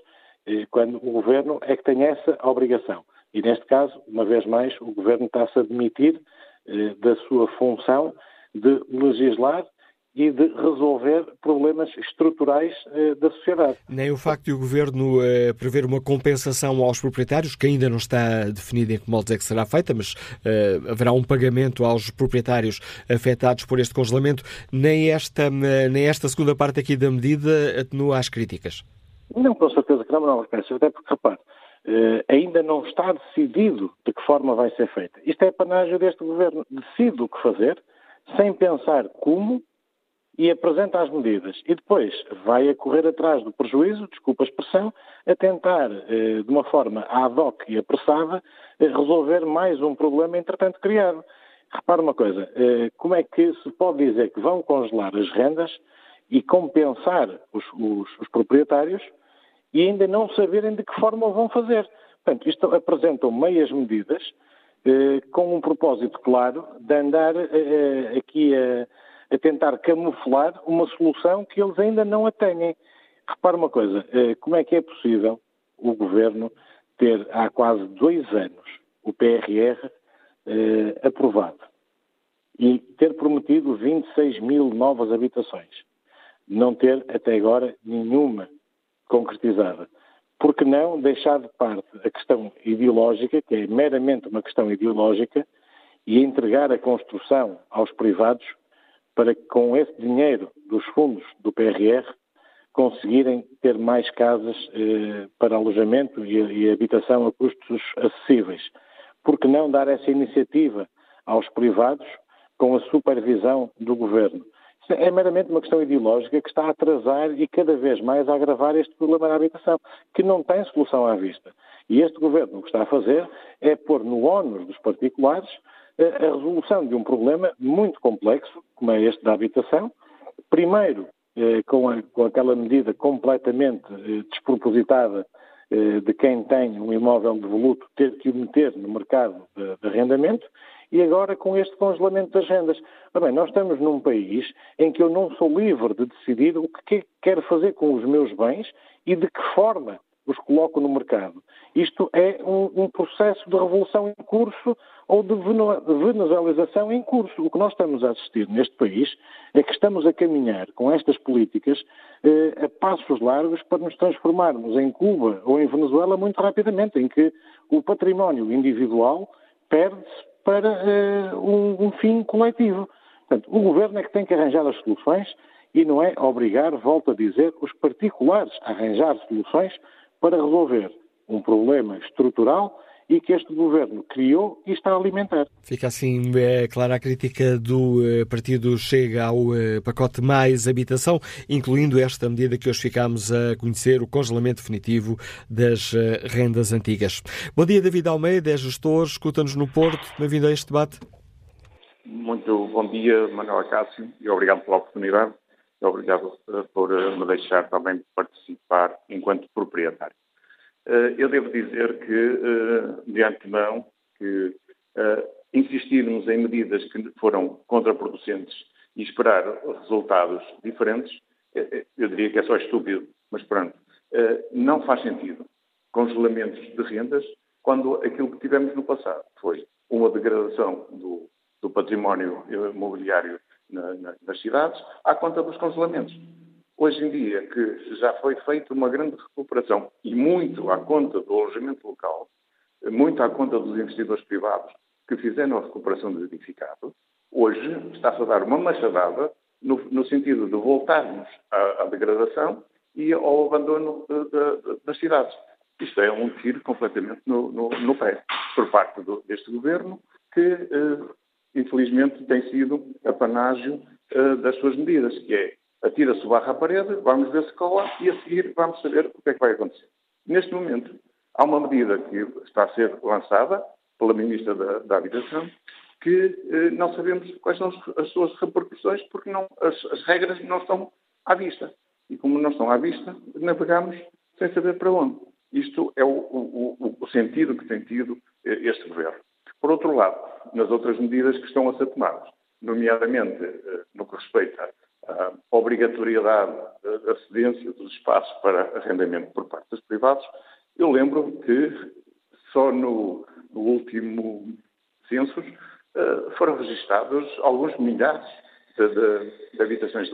eh, quando o governo é que tem essa obrigação. E neste caso, uma vez mais, o governo está-se a demitir eh, da sua função de legislar e de resolver problemas estruturais eh, da sociedade. Nem o facto de o Governo eh, prever uma compensação aos proprietários, que ainda não está definido em que moldes é que será feita, mas eh, haverá um pagamento aos proprietários afetados por este congelamento, nem esta, nem esta segunda parte aqui da medida atenua as críticas? Não, com certeza que não, não, até porque, repare, ainda não está decidido de que forma vai ser feita. Isto é panágio deste Governo. Decide o que fazer, sem pensar como e apresenta as medidas e depois vai a correr atrás do prejuízo, desculpa a expressão, a tentar, eh, de uma forma ad hoc e apressada, eh, resolver mais um problema entretanto criado. Repara uma coisa, eh, como é que se pode dizer que vão congelar as rendas e compensar os, os, os proprietários e ainda não saberem de que forma o vão fazer? Portanto, isto apresentam meias medidas com um propósito claro de andar aqui a a tentar camuflar uma solução que eles ainda não a têm. Repare uma coisa, eh, como é que é possível o Governo ter há quase dois anos o PRR eh, aprovado e ter prometido 26 mil novas habitações, não ter até agora nenhuma concretizada? Por que não deixar de parte a questão ideológica, que é meramente uma questão ideológica, e entregar a construção aos privados para que com esse dinheiro dos fundos do PRR conseguirem ter mais casas eh, para alojamento e, e, habitação a custos acessíveis. Por que não dar essa iniciativa aos privados com a supervisão do governo? É meramente uma questão ideológica que está a atrasar e cada vez mais a agravar este problema da habitação, que não tem solução à vista. E este governo o que está a fazer é pôr no ónus dos particulares a resolução de um problema muito complexo, como é este da habitação. Primeiro, eh, com, a, com aquela medida completamente eh, despropositada eh, de quem tem um imóvel devoluto ter que o meter no mercado de, de arrendamento, e agora com este congelamento das rendas. Ora bem, nós estamos num país em que eu não sou livre de decidir o que quero fazer com os meus bens e de que forma os coloco no mercado. Isto é um, um processo de revolução em curso ou de venezuelização em curso. O que nós estamos a assistir neste país é que estamos a caminhar com estas políticas eh, a passos largos para nos transformarmos em Cuba ou em Venezuela muito rapidamente, em que o património individual perde-se para eh, um, um fim coletivo. Portanto, o governo é que tem que arranjar as soluções e não é obrigar, volto a dizer, os particulares a arranjar soluções para resolver um problema estrutural e que este governo criou e está a alimentar. Fica assim é, clara a crítica do é, partido Chega ao é, pacote Mais Habitação, incluindo esta medida que hoje ficamos a conhecer, o congelamento definitivo das é, rendas antigas. Bom dia, David Almeida, é gestor, escuta-nos no Porto. Bem-vindo a este debate. Muito bom dia, Manuel Acácio, e obrigado pela oportunidade. Obrigado por me deixar também participar enquanto proprietário. Uh, eu devo dizer que, de antemão, que insistirmos em medidas que foram contraproducentes e esperar resultados diferentes, eu diria que é só estúpido, mas pronto. Não faz sentido congelamentos de rendas quando aquilo que tivemos no passado foi uma degradação do, do património imobiliário na, na, nas cidades à conta dos congelamentos. Hoje em dia, que já foi feita uma grande recuperação e muito à conta do alojamento local, muito à conta dos investidores privados que fizeram a recuperação do edificado, hoje está-se a dar uma machadada no, no sentido de voltarmos à, à, degradação e ao abandono de, de, das cidades. Isto é um tiro completamente no, no, no pé por parte do, deste governo que eh, infelizmente, tem sido apanágio uh, das suas medidas, que é atira-se o barro à parede, vamos ver se cola e a seguir vamos saber o que é que vai acontecer. Neste momento, há uma medida que está a ser lançada pela Ministra da, da Habitação que eh, não sabemos quais são as suas repercussões porque não, as, as, regras não estão à vista. E como não estão à vista, navegamos sem saber para onde. Isto é o, o, o sentido que tem tido eh, este governo. Por outro lado, nas outras medidas que estão a ser tomadas, nomeadamente eh, no que respeita à obrigatoriedade da cedência dos espaços para arrendamento por parte dos privados, eu lembro que só no, no último census eh, foram registados alguns milhares de, de, de habitações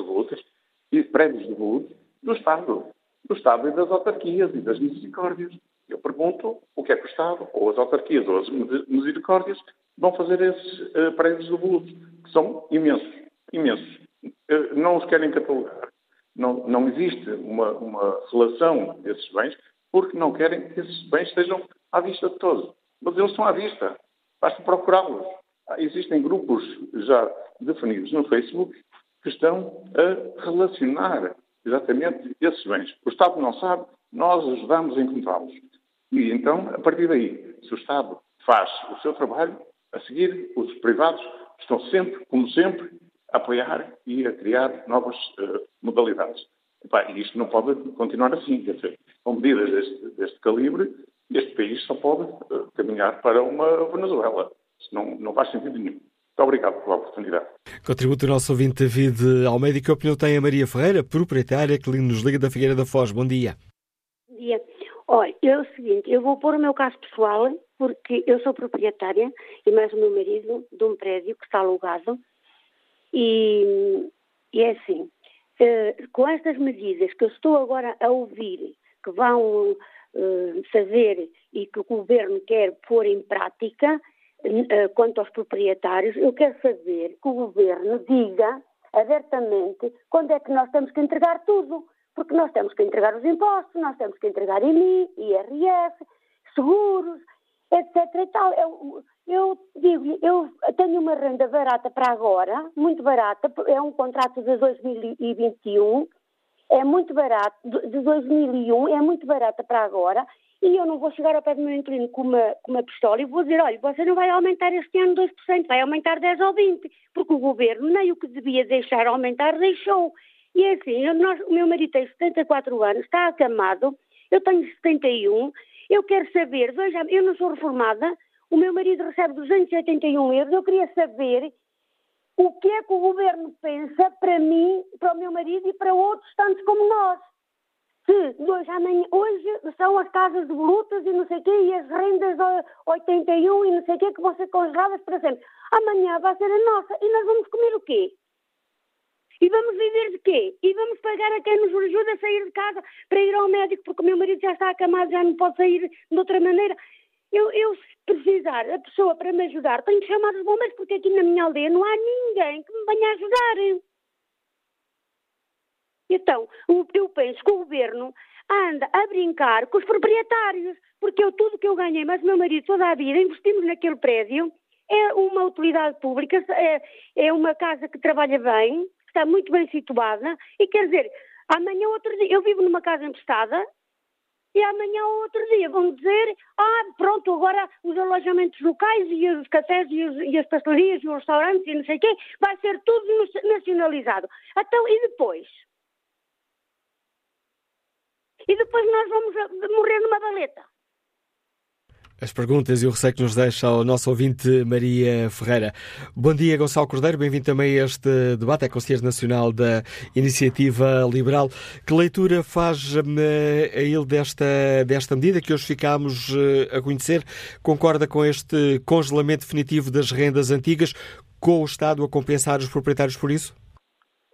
e prédios de luto do Estado, do Estado e das autarquias e das misericórdias. Eu pergunto o que é que o Estado, ou as autarquias, ou as misericórdias, vão fazer esses uh, prédios de volume, que são imensos, imensos. Uh, não os querem catalogar. Não, não existe uma, uma relação desses bens, porque não querem que esses bens estejam à vista de todos. Mas eles estão à vista. Basta procurá-los. Ah, existem grupos já definidos no Facebook que estão a relacionar exatamente esses bens. O Estado não sabe, nós ajudamos a encontrá-los. E então, a partir daí, se o Estado faz o seu trabalho, a seguir, os privados estão sempre, como sempre, a apoiar e a criar novas uh, modalidades. e isto não pode continuar assim. Quer dizer, com medidas deste, deste calibre, este país só pode uh, caminhar para uma Venezuela. Isso não, não faz sentido nenhum. Muito obrigado pela oportunidade. Contributo o nosso ouvinte David Almeida. Que opinião tem a Maria Ferreira, proprietária que nos liga da Figueira da Foz? Bom dia. Bom dia. Olha, é o seguinte, eu vou pôr o meu caso pessoal, porque eu sou proprietária e mais o meu marido de um prédio que está alugado e, e é assim, eh, com estas medidas que eu estou agora a ouvir, que vão eh, fazer e que o governo quer pôr em prática eh, quanto aos proprietários, eu quero saber que o governo diga abertamente quando é que nós temos que entregar tudo. Porque nós temos que entregar os impostos, nós temos que entregar IMI, IRS, seguros, etc. E tal. Eu, eu digo eu tenho uma renda barata para agora, muito barata, é um contrato de 2021, é muito barato, de 2001, é muito barata para agora, e eu não vou chegar ao pé do meu inquilino com uma, com uma pistola e vou dizer, olha, você não vai aumentar este ano 2%, vai aumentar 10 ou 20%, porque o governo nem o que devia deixar aumentar deixou. E é assim, nós, o meu marido tem 74 anos, está acamado, eu tenho 71, eu quero saber, veja, eu não sou reformada, o meu marido recebe 281 euros, eu queria saber o que é que o governo pensa para mim, para o meu marido e para outros tantos como nós. Se hoje, amanhã, hoje são as casas de lutas e não sei o quê, e as rendas de 81 e não sei o quê, que vão ser congeladas para sempre. Amanhã vai ser a nossa e nós vamos comer o quê? E vamos viver de quê? E vamos pagar a quem nos ajuda a sair de casa para ir ao médico, porque o meu marido já está acamado, já não pode sair de outra maneira. Eu, eu, se precisar a pessoa para me ajudar, tenho que chamar os bombeiros, porque aqui na minha aldeia não há ninguém que me venha ajudar. Então, eu penso que o governo anda a brincar com os proprietários, porque eu tudo que eu ganhei, mas meu marido toda a vida, investimos naquele prédio, é uma utilidade pública, é, é uma casa que trabalha bem, está muito bem situada e quer dizer, amanhã outro dia, eu vivo numa casa emprestada e amanhã ou outro dia vão dizer, ah, pronto, agora os alojamentos locais e os cafés e, os, e as pastelarias e os restaurantes e não sei o quê, vai ser tudo nacionalizado. Então, e depois? E depois nós vamos morrer numa baleta. As perguntas e o receio que nos deixa o nosso ouvinte Maria Ferreira. Bom dia, Gonçalo Cordeiro. Bem-vindo também a este debate. É Conselheiro Nacional da Iniciativa Liberal. Que leitura faz eh, a ele desta, desta medida que hoje ficámos eh, a conhecer? Concorda com este congelamento definitivo das rendas antigas, com o Estado a compensar os proprietários por isso?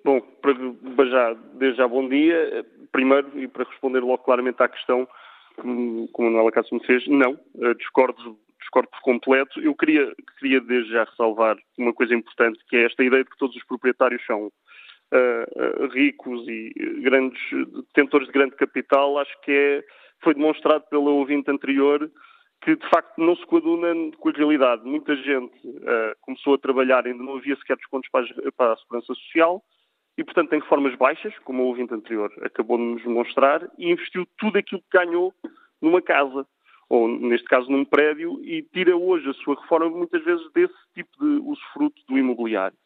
Bom, para já, desde já bom dia. Primeiro, e para responder logo claramente à questão, como, a Manuela Cássio me fez, não, uh, discordo, discordo por completo. Eu queria, queria desde já ressalvar uma coisa importante, que é esta ideia de que todos os proprietários são uh, ricos e grandes detentores de grande capital. Acho que é, foi demonstrado pelo ouvinte anterior que de facto não se coaduna com a realidade. Muita gente uh, começou a trabalhar, ainda não havia sequer descontos para a, para a segurança social, e, portanto, tem reformas baixas, como o ouvinte anterior acabou de nos mostrar, e investiu tudo aquilo que ganhou numa casa, ou neste caso num prédio, e tira hoje a sua reforma muitas vezes desse tipo de usufruto do imobiliário.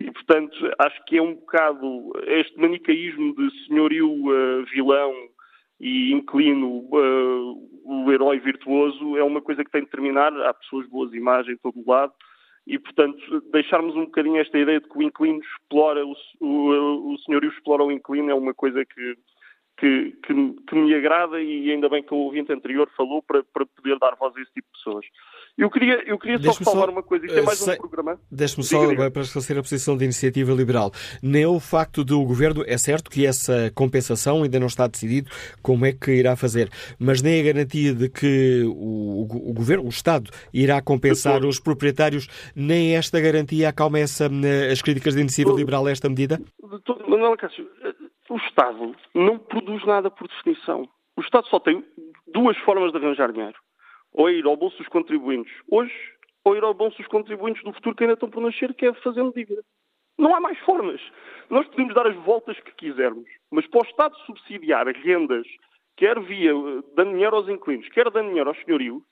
E, portanto, acho que é um bocado este manicaísmo de senhorio uh, vilão e inclino uh, o herói virtuoso é uma coisa que tem de terminar. Há pessoas boas imagens em todo o lado e, portanto, deixarmos um bocadinho esta ideia de que o inclino explora, o, o, o senhorio explora o inclino é uma coisa que, que, que, que, me agrada e ainda bem que o ouvinte anterior falou para, para poder dar voz a esse tipo de pessoas. Eu queria, eu queria só falar uma coisa, isto é mais um programa. Deixe-me só, diga, para esclarecer a posição da iniciativa liberal. Nem o facto do governo, é certo que essa compensação ainda não está decidido como é que irá fazer, mas nem a garantia de que o, o, o governo, o Estado, irá compensar os proprietários, nem esta garantia acalma essa, eh, as críticas da iniciativa liberal a esta medida? Manuel Cássio, o Estado não produz nada por definição. O Estado só tem duas formas de arranjar dinheiro ou é ir ao bolso dos contribuintes hoje, ou ir ao bolso dos contribuintes do futuro que ainda estão por nascer, que é fazendo dívida. Não há mais formas. Nós podemos dar as voltas que quisermos, mas para o Estado subsidiar rendas, quer via eh, dando dinheiro aos inquilinos, quer dando dinheiro aos senhorios,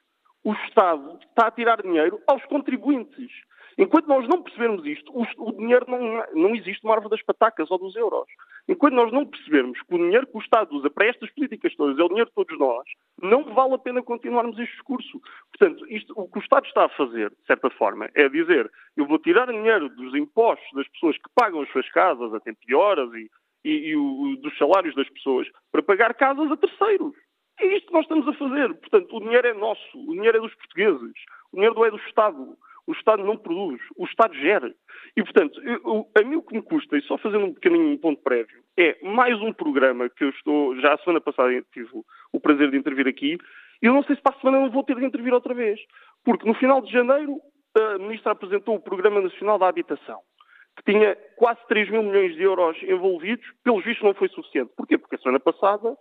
o Estado está a tirar dinheiro aos contribuintes. Enquanto nós não percebermos isto, o, dinheiro não, não existe uma árvore das patacas ou dos euros. Enquanto nós não percebermos que o dinheiro que o Estado usa para estas políticas todas é o dinheiro de todos nós, não vale a pena continuarmos este discurso. Portanto, isto, o que o Estado está a fazer, de certa forma, é dizer eu vou tirar dinheiro dos impostos das pessoas que pagam as suas casas a tempo de horas e, e, e o, dos salários das pessoas para pagar casas a terceiros. É isto que nós estamos a fazer. Portanto, o dinheiro é nosso, o dinheiro é dos portugueses, o dinheiro não é do Estado. O Estado não produz, o Estado gera. E, portanto, eu, a mim o que me custa, e só fazendo um pequenino um ponto prévio, é mais um programa que eu estou, já a semana passada tive o prazer de intervir aqui, e eu não sei se para a semana não vou ter de intervir outra vez. Porque no final de janeiro a Ministra apresentou o Programa Nacional da Habitação, que tinha quase 3 mil milhões de euros envolvidos, pelos vistos não foi suficiente. Porquê? Porque a semana passada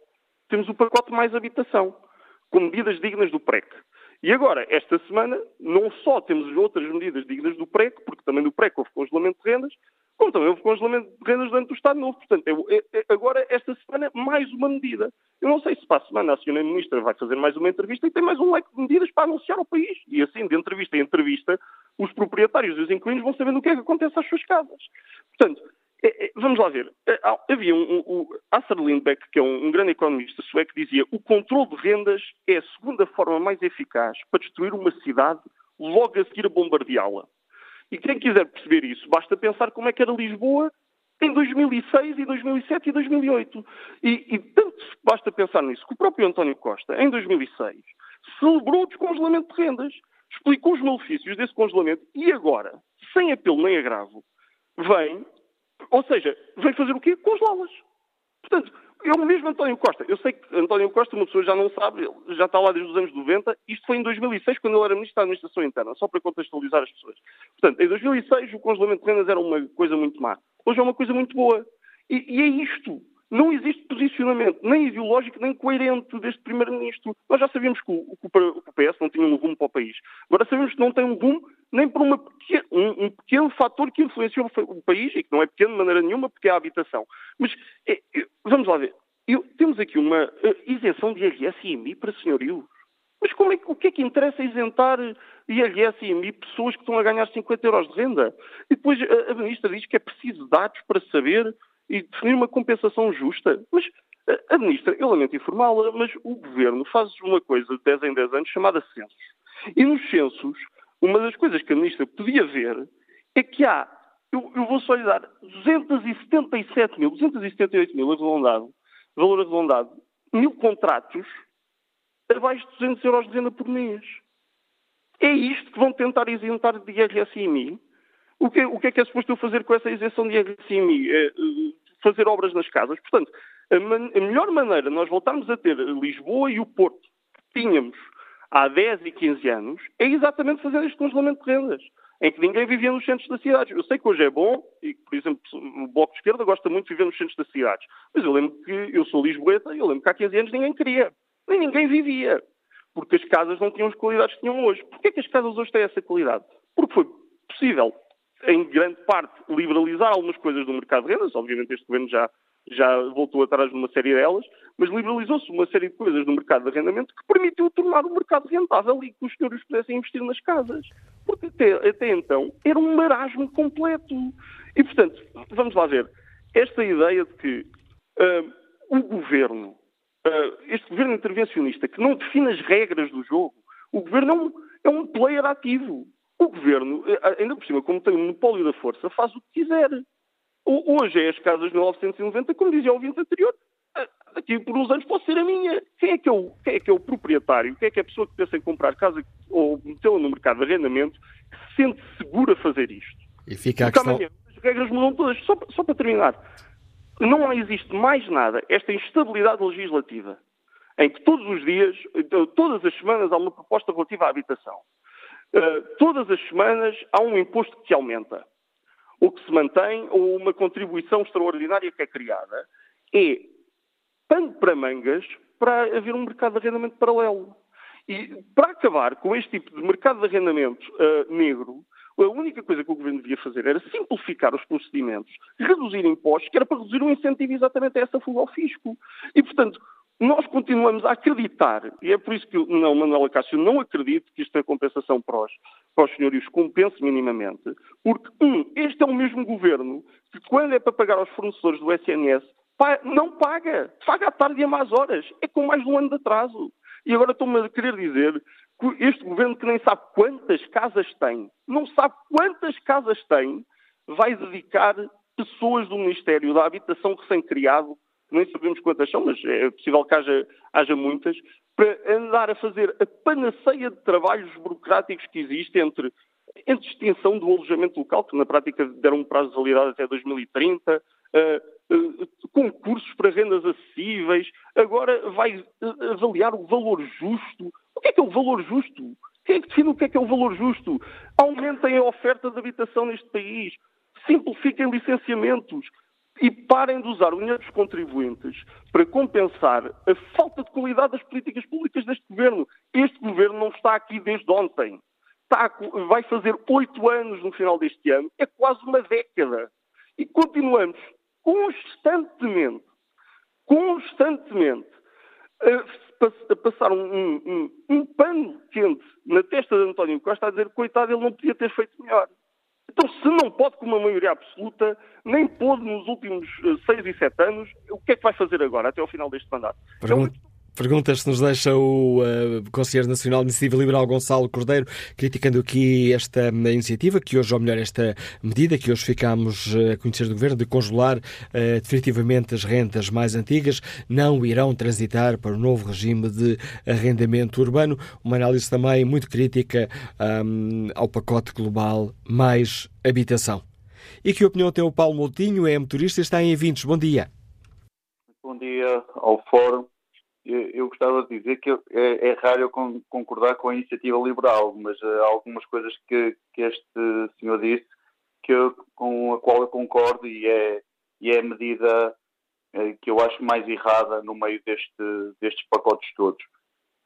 temos o pacote mais habitação, com medidas dignas do PREC. E agora, esta semana, não só temos outras medidas dignas do PREC, porque também do PREC houve congelamento de rendas, como também houve congelamento de rendas dentro do Estado Novo. Portanto, agora, esta semana, mais uma medida. Eu não sei se para a semana a Sra. Ministra vai fazer mais uma entrevista e tem mais um leque de medidas para anunciar ao país. E assim, de entrevista em entrevista, os proprietários e os inquilinos vão sabendo o que é que acontece às suas casas. Portanto, vamos lá ver. É, havia um, um, Lindbeck, que é um, um, grande economista sueco, dizia o controle de rendas é a segunda forma mais eficaz para destruir uma cidade logo a seguir a bombardeá-la. E quem quiser perceber isso, basta pensar como é que era Lisboa em 2006 e 2007 e 2008. E, e tanto basta pensar nisso que o próprio António Costa, em 2006, celebrou o descongelamento de rendas, explicou os malefícios desse congelamento e agora, sem apelo nem agravo, vem ou seja, vem fazer o quê? Congelá-las. Portanto, é o mesmo António Costa. Eu sei que António Costa, uma pessoa já não sabe, ele já está lá desde os anos 90. Isto foi em 2006, quando ele era Ministro da Administração Interna, só para contextualizar as pessoas. Portanto, em 2006 o congelamento de rendas era uma coisa muito má. Hoje é uma coisa muito boa. E, e é isto. Não existe posicionamento nem ideológico nem coerente deste Primeiro-Ministro. Nós já sabíamos que o, que o, PS não tinha um rumo para o país. Agora sabemos que não tem um rumo nem por uma um, um, pequeno fator que influenciou o país, e que não é pequeno de maneira nenhuma, porque é a habitação. Mas é, é, vamos lá ver. eu, temos aqui uma uh, isenção de IRS e IMI para senhorios. Mas como é, o que é que interessa isentar IRS e IMI pessoas que estão a ganhar 50 euros de renda? E depois a, a ministra diz que é preciso dados para saber e definir uma compensação justa. Mas a ministra, eu lamento informá-la, mas o governo faz uma coisa de 10 em 10 anos chamada censos. E nos censos, uma das coisas que a ministra podia ver é que há, eu, eu vou só lhe dar 277 mil, 278 mil arredondado, valor arredondado, mil contratos abaixo de 200 euros de renda por mês. É isto que vão tentar isentar de IRS e IMI? O que, o que é que é suposto eu fazer com essa isenção de IRS IMI? É, fazer obras nas casas. Portanto, a, man, a melhor maneira de nós voltarmos a ter Lisboa e o Porto que tínhamos há 10 e 15 anos é exatamente fazer este congelamento de rendas em que ninguém vivia nos centros das cidades. Eu sei que hoje é bom, e, por exemplo, o Bloco de Esquerda gosta muito de viver nos centros das cidades, mas eu lembro que eu sou lisboeta e eu lembro que há 15 anos ninguém queria, nem ninguém vivia, porque as casas não tinham as qualidades que tinham hoje. Porquê é que as casas hoje têm essa qualidade? Porque foi possível, em grande parte, liberalizar algumas coisas do mercado de rendas, obviamente este governo já já voltou atrás numa série delas, mas liberalizou-se uma série de coisas no mercado de arrendamento que permitiu tornar o mercado rentável e que os senhores pudessem investir nas casas. Porque até, até então era um marasmo completo. E, portanto, vamos lá ver. Esta ideia de que uh, o governo, uh, este governo intervencionista, que não define as regras do jogo, o governo é um, é um player ativo. O governo, eh, ainda por cima, como tem o monopólio da força, faz o que quiser. Hoje é as casas de 1990, como dizia o ouvinte anterior, daqui por uns anos pode ser a minha. Quem é que é o, quem é, que é o proprietário? Quem é que é a pessoa que pensa em comprar casa ou metê-la no mercado de arrendamento que se sente segura a fazer isto? E fica a Porque questão... amanhã as regras mudam todas. Só, só para terminar, não existe mais nada esta instabilidade legislativa em que todos os dias, todas as semanas há uma proposta relativa à habitação. Uh, todas as semanas há um imposto que aumenta ou que se mantém, ou uma contribuição extraordinária que é criada, é pano para mangas para haver um mercado de arrendamento paralelo. E para acabar com este tipo de mercado de arrendamento uh, negro, a única coisa que o governo devia fazer era simplificar os procedimentos, reduzir impostos, que era para reduzir o incentivo exatamente a essa fuga ao fisco. E, portanto, nós continuamos a acreditar, e é por isso que não, Manuela Cássio não acredito que isto é compensação para os, para os senhorios compense minimamente, porque, um, este é o mesmo governo que, quando é para pagar aos fornecedores do SNS, não paga. Paga à tarde e a más horas. É com mais de um ano de atraso. E agora estou-me a querer dizer que este governo que nem sabe quantas casas tem, não sabe quantas casas tem, vai dedicar pessoas do Ministério da Habitação recém-criado nem sabemos quantas são, mas é possível que haja, haja muitas, para andar a fazer a panaceia de trabalhos burocráticos que existe entre, entre extensão do alojamento local, que na prática deram um prazo de validade até 2030, uh, uh, concursos para rendas acessíveis, agora vai uh, avaliar o valor justo. O que é que é o valor justo? Quem é que define o que é que é o valor justo? Aumentem a oferta de habitação neste país, simplifiquem licenciamentos, e parem de usar o dinheiro dos contribuintes para compensar a falta de qualidade das políticas públicas deste governo. Este governo não está aqui desde ontem. Está, vai fazer oito anos no final deste ano, é quase uma década. E continuamos constantemente, constantemente, a, a passar um, um, um, pano quente na testa de António Costa a dizer, coitado, ele não podia ter feito melhor. Então, se não pode com uma maioria absoluta, nem pôde nos últimos eh, seis e sete anos, o que é que vai fazer agora, até ao final deste mandato? Pergunta, Perguntas se nos deixa o uh, Conselheiro Nacional de Iniciativa Liberal Gonçalo Cordeiro, criticando aqui esta uh, iniciativa, que hoje, ou melhor, esta medida que hoje ficamos uh, a conhecer do Governo, de congelar uh, definitivamente as rendas mais antigas, não irão transitar para o novo regime de arrendamento urbano. Uma análise também muito crítica um, ao pacote global mais habitação. E que opinião tem o Paulo Moutinho, é motorista está em eventos. Bom dia. Bom dia ao Fórum eu gostava de dizer que é, é raro eu concordar com a iniciativa liberal, mas há algumas coisas que, que este senhor disse que eu, com a qual eu concordo e é, e é a medida é, que eu acho mais errada no meio deste, destes pacotes todos.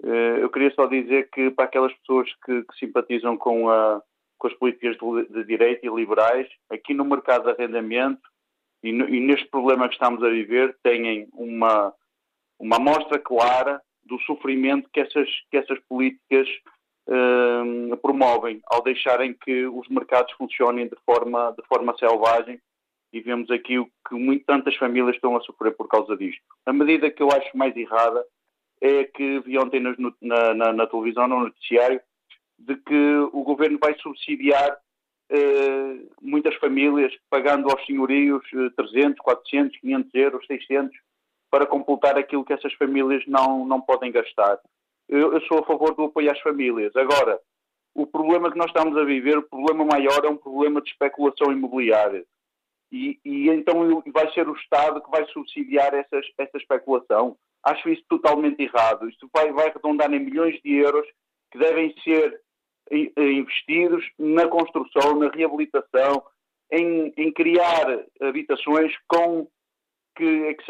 Eh, eu queria só dizer que para aquelas pessoas que, que simpatizam com, a, com as políticas de, de direita e liberais, aqui no mercado de arrendamento e, no, e neste problema que estamos a viver, têm uma uma amostra clara do sofrimento que essas, que essas políticas uh, promovem ao deixarem que os mercados funcionem de forma, de forma selvagem e vemos aqui o que muito, tantas famílias estão a sofrer por causa disto. A medida que eu acho mais errada é que vi ontem na, na, na televisão, no noticiário, de que o governo vai subsidiar eh, muitas famílias pagando aos senhorios eh, 300, 400, 500 euros, 600 para completar aquilo que essas famílias não, não podem gastar. Eu, eu, sou a favor do apoio às famílias. Agora, o problema que nós estamos a viver, o problema maior é um problema de especulação imobiliária. E, e então vai ser o Estado que vai subsidiar essas, essa especulação. Acho isso totalmente errado. Isto vai, vai arredondar em milhões de euros que devem ser investidos na construção, na reabilitação, em, em criar habitações com, que, que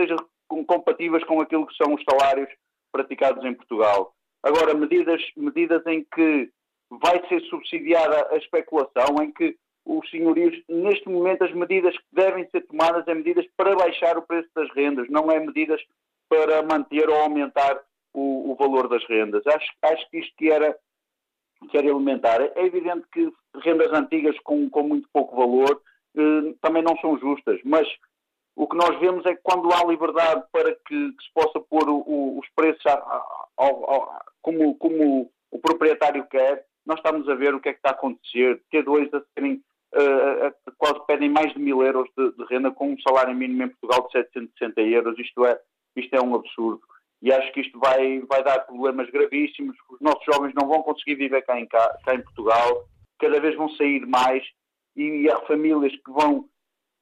compatíveis com aquilo que são os salários praticados em Portugal. Agora, medidas, medidas em que vai ser subsidiada a especulação, em que os senhorios, neste momento, as medidas que devem ser tomadas é medidas para baixar o preço das rendas, não é medidas para manter ou aumentar o, o valor das rendas. Acho, acho que isto que era, que era elementar. É evidente que rendas antigas com, com muito pouco valor eh, também não são justas, mas o que nós vemos é que quando há liberdade para que, que se possa pôr o, o, os preços a, a, a, como, como o proprietário quer, nós estamos a ver o que é que está a acontecer. T2 a serem, uh, quase pedem mais de mil euros de, de, renda com um salário mínimo em Portugal de 760 euros. Isto é, isto é um absurdo. E acho que isto vai, vai dar problemas gravíssimos. Os nossos jovens não vão conseguir viver cá em, cá, cá em Portugal. Cada vez vão sair mais. E há famílias que vão,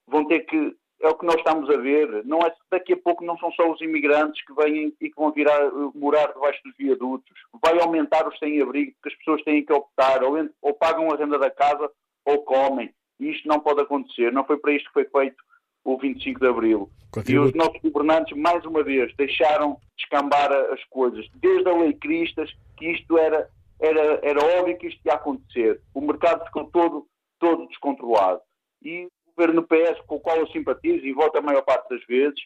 vão ter que é o que nós estamos a ver. Não é daqui a pouco não são só os imigrantes que vêm e que vão virar morar debaixo dos viadutos. Vai aumentar os sem-abrigo, porque as pessoas têm que optar, ou, ou, pagam a renda da casa ou comem. E isto não pode acontecer. Não foi para isto que foi feito o 25 de Abril. E os nossos governantes, mais uma vez, deixaram descambar as coisas. Desde a lei Cristas, que isto era, era, era óbvio que isto ia acontecer. O mercado ficou todo, todo descontrolado. E governo PS, com o qual eu simpatizo e voto a maior parte das vezes,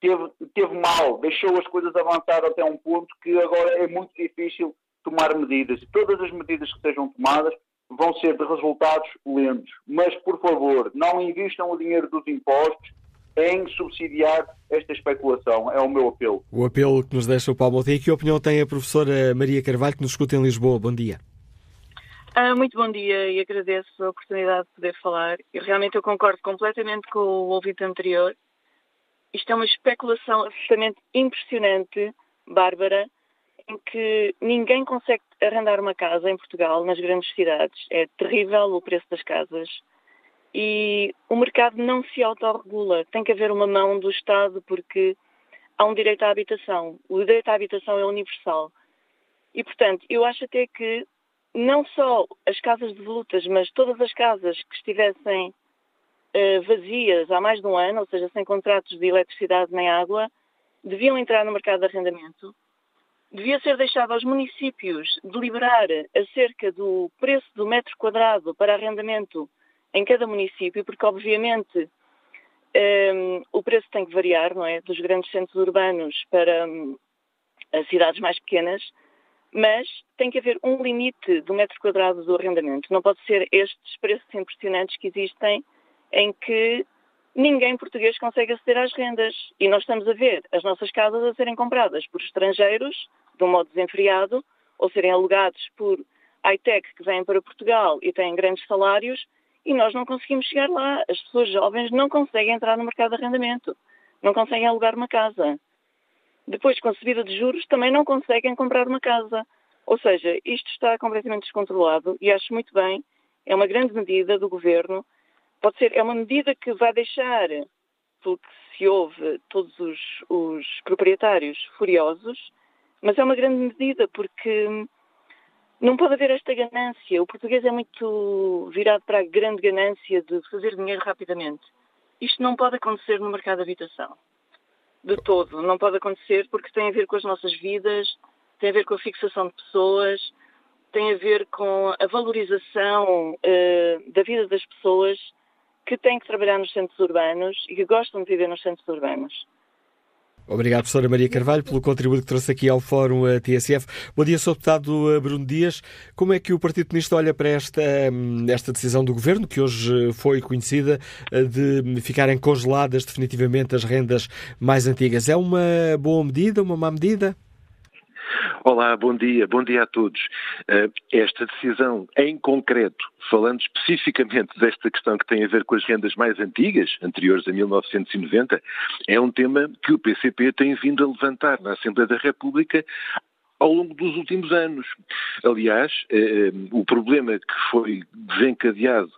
teve, teve mal, deixou as coisas avançar até um ponto que agora é muito difícil tomar medidas. E todas as medidas que sejam tomadas vão ser de resultados lentos. Mas, por favor, não invistam o dinheiro dos impostos em subsidiar esta especulação. É o meu apelo. O apelo que nos deixa o Paulo Monteiro. Que opinião tem a professora Maria Carvalho, que nos escuta em Lisboa? Bom dia. Ah, muito bom dia e agradeço a oportunidade de poder falar. Eu realmente eu concordo completamente com o ouvinte anterior. Isto é uma especulação absolutamente impressionante, Bárbara, em que ninguém consegue arrendar uma casa em Portugal, nas grandes cidades. É terrível o preço das casas. E o mercado não se autorregula. Tem que haver uma mão do Estado porque há um direito à habitação. O direito à habitação é universal. E, portanto, eu acho até que não só as casas de volutas, mas todas as casas que estivessem uh, vazias há mais de um ano, ou seja, sem contratos de eletricidade nem água, deviam entrar no mercado de arrendamento. Devia ser deixado aos municípios deliberar acerca do preço do metro quadrado para arrendamento em cada município, porque obviamente um, ehm, o preço tem que variar, não é? Dos grandes centros urbanos para um, as cidades mais pequenas mas tem que haver um limite do metro quadrado do arrendamento. Não pode ser estes preços impressionantes que existem em que ninguém português consegue aceder às rendas. E nós estamos a ver as nossas casas a serem compradas por estrangeiros, de um modo desenfreado, ou serem alugados por high-tech que vêm para Portugal e têm grandes salários, e nós não conseguimos chegar lá. As pessoas jovens não conseguem entrar no mercado de arrendamento, não conseguem alugar uma casa depois com a subida de juros também não conseguem comprar uma casa. Ou seja, isto está completamente descontrolado e acho muito bem, é uma grande medida do governo. Pode ser, é uma medida que vai deixar, pelo que se ouve, todos os, os proprietários furiosos, mas é uma grande medida porque não pode haver esta ganância. O português é muito virado para a grande ganância de fazer dinheiro rapidamente. Isto não pode acontecer no mercado de habitação de todo. Não pode acontecer porque tem a ver com as nossas vidas, tem a ver com a fixação de pessoas, tem a ver com a valorização uh, da vida das pessoas que têm que trabalhar nos centros urbanos e que gostam de viver nos centros urbanos. Obrigado, professora Maria Carvalho, pelo contributo que trouxe aqui ao Fórum TSF. Bom dia, Sr. Deputado Bruno Dias. Como é que o Partido Comunista olha para esta, hum, esta decisão do Governo, que hoje foi conhecida, eh, de ficarem congeladas definitivamente as rendas mais antigas? É uma boa medida, uma má medida? Olá, bom dia, bom dia a todos. Uh, esta decisão, em concreto, falando especificamente desta questão que tem a ver com as rendas mais antigas, anteriores a 1990, é um tema que o PCP tem vindo a levantar na Assembleia da República ao longo dos últimos anos. Aliás, eh, o problema que foi desencadeado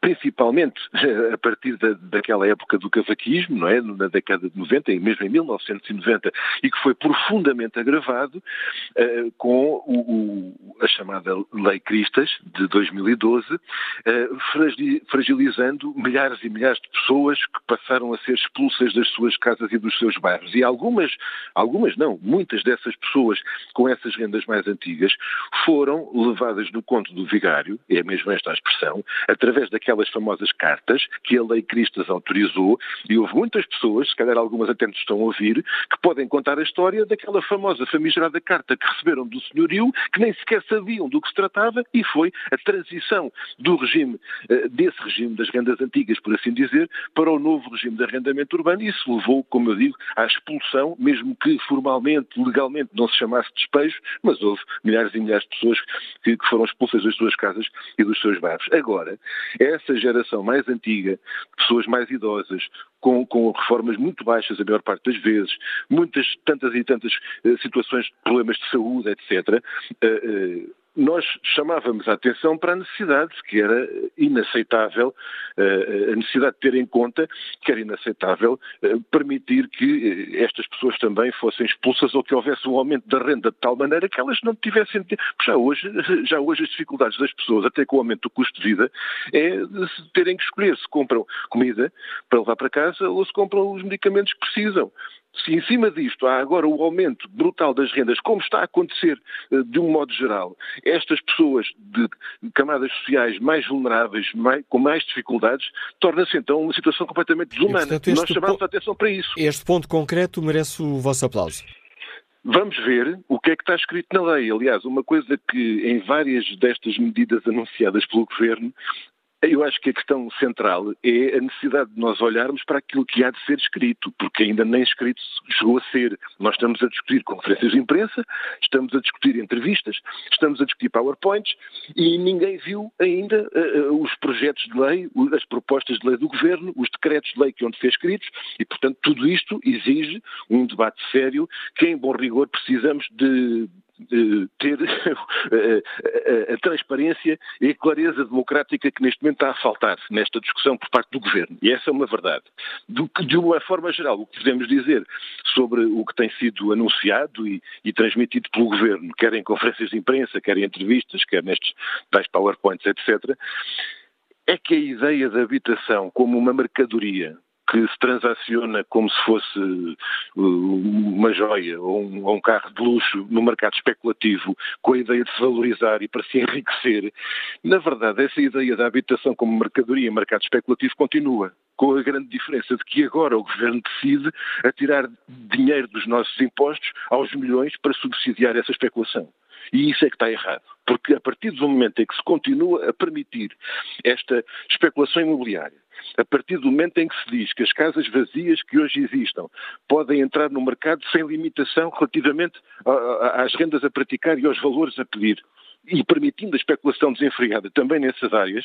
principalmente a partir da, daquela época do cavaquismo, não é? Na década de 90 e mesmo em 1990, e que foi profundamente agravado uh, com o, o, a chamada Lei Cristas de 2012, uh, eh, fragilizando milhares e milhares de pessoas que passaram a ser expulsas das suas casas e dos seus bairros. E algumas, algumas não, muitas dessas pessoas com essas rendas mais antigas foram levadas no conto do vigário, é mesmo esta a expressão, através daquelas famosas cartas que a Lei Cristas autorizou, e houve muitas pessoas, se calhar algumas até nos estão a ouvir, que podem contar a história daquela famosa famigerada carta que receberam do senhorio, que nem sequer sabiam do que se tratava, e foi a transição do regime, eh, desse regime das rendas antigas, por assim dizer, para o novo regime de arrendamento urbano, e isso levou, como eu digo, à expulsão, mesmo que formalmente, legalmente, não se chamasse despejo, mas houve milhares e milhares de pessoas que, foram expulsas das suas casas e dos seus bairros. Agora, agora, essa geração mais antiga, pessoas mais idosas, com, com, reformas muito baixas a maior parte das vezes, muitas, tantas e tantas uh, situações problemas de saúde, etc., uh, uh, nós chamávamos a atenção para a necessidade, que era inaceitável, eh, a necessidade de ter em conta que era inaceitável eh, permitir que eh, estas pessoas também fossem expulsas ou que houvesse um aumento da renda de tal maneira que elas não tivessem. Já hoje, já hoje as dificuldades das pessoas, até com o aumento do custo de vida, é de terem que escolher se compram comida para levar para casa ou se compram os medicamentos que precisam. Se em cima disto há agora o aumento brutal das rendas, como está a acontecer eh, de um modo geral, estas pessoas de camadas sociais mais vulneráveis, mais, com mais dificuldades, torna-se então uma situação completamente desumana. E, portanto, Nós chamamos a atenção para isso. Este ponto concreto merece o vosso aplauso. Vamos ver o que é que está escrito na lei. Aliás, uma coisa que em várias destas medidas anunciadas pelo Governo eu acho que a questão central é a necessidade de nós olharmos para aquilo que há de ser escrito, porque ainda nem escrito chegou a ser. Nós estamos a discutir conferências de imprensa, estamos a discutir entrevistas, estamos a discutir PowerPoints e ninguém viu ainda uh, os projetos de lei, as propostas de lei do Governo, os decretos de lei que onde ser escritos e, portanto, tudo isto exige um debate sério que, em bom rigor, precisamos de ter a, transparência e a clareza democrática que neste momento está a faltar nesta discussão por parte do Governo. E essa é uma verdade. De uma forma geral, o que podemos dizer sobre o que tem sido anunciado e, e transmitido pelo Governo, quer em conferências de imprensa, quer em entrevistas, quer nestes tais PowerPoints, etc., é que a ideia da habitação como uma mercadoria que se transaciona como se fosse uh, uma joia ou um, ou um, carro de luxo no mercado especulativo, com a ideia de se valorizar e para se enriquecer, na verdade, essa ideia da habitação como mercadoria em mercado especulativo continua. Com a grande diferença de que agora o governo decide atirar dinheiro dos nossos impostos aos milhões para subsidiar essa especulação. E isso é que está errado. Porque a partir do momento em que se continua a permitir esta especulação imobiliária, a partir do momento em que se diz que as casas vazias que hoje existam podem entrar no mercado sem limitação relativamente às rendas a praticar e aos valores a pedir, e permitindo a especulação desenfreada também nessas áreas,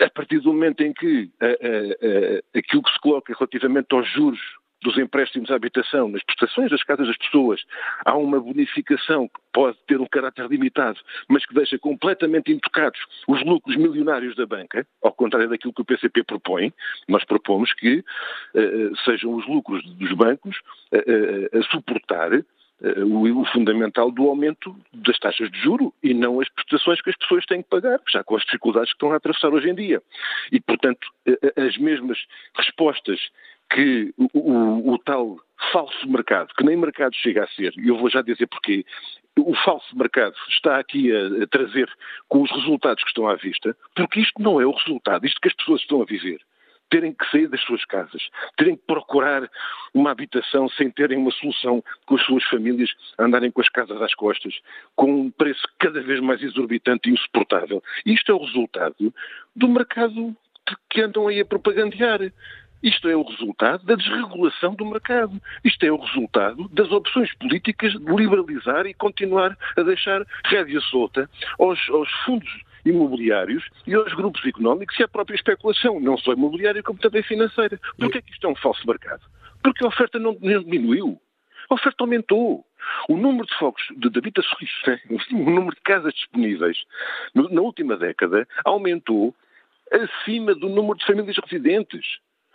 a partir do momento em que a, a, a, aquilo que se coloca relativamente aos juros dos empréstimos à habitação, nas prestações das casas das pessoas, há uma bonificação que pode ter um caráter limitado, mas que deixa completamente intocados os lucros milionários da banca, ao contrário daquilo que o PCP propõe. Nós propomos que uh, sejam os lucros dos bancos uh, uh, a suportar o, fundamental do aumento das taxas de juro e não as prestações que as pessoas têm que pagar, já com as dificuldades que estão a atravessar hoje em dia. E, portanto, as mesmas respostas que o, o, o, tal falso mercado, que nem mercado chega a ser, e eu vou já dizer porquê, o falso mercado está aqui a, a, trazer com os resultados que estão à vista, porque isto não é o resultado, isto que as pessoas estão a viver. terem que sair das suas casas, terem que procurar uma habitação sem terem uma solução com as suas famílias, andarem com as casas às costas, com um preço cada vez mais exorbitante e insuportável. Isto é o resultado do mercado que andam aí a propagandear. Isto é o resultado da desregulação do mercado. Isto é o resultado das opções políticas de liberalizar e continuar a deixar rédea solta aos, aos fundos imobiliários e aos grupos económicos e à própria especulação, não só imobiliária como também financeira. Porquê é que isto é um falso mercado? Porque a oferta não diminuiu. A oferta aumentou. O número de focos de, de habitações, o número de casas disponíveis na última década aumentou acima do número de famílias residentes.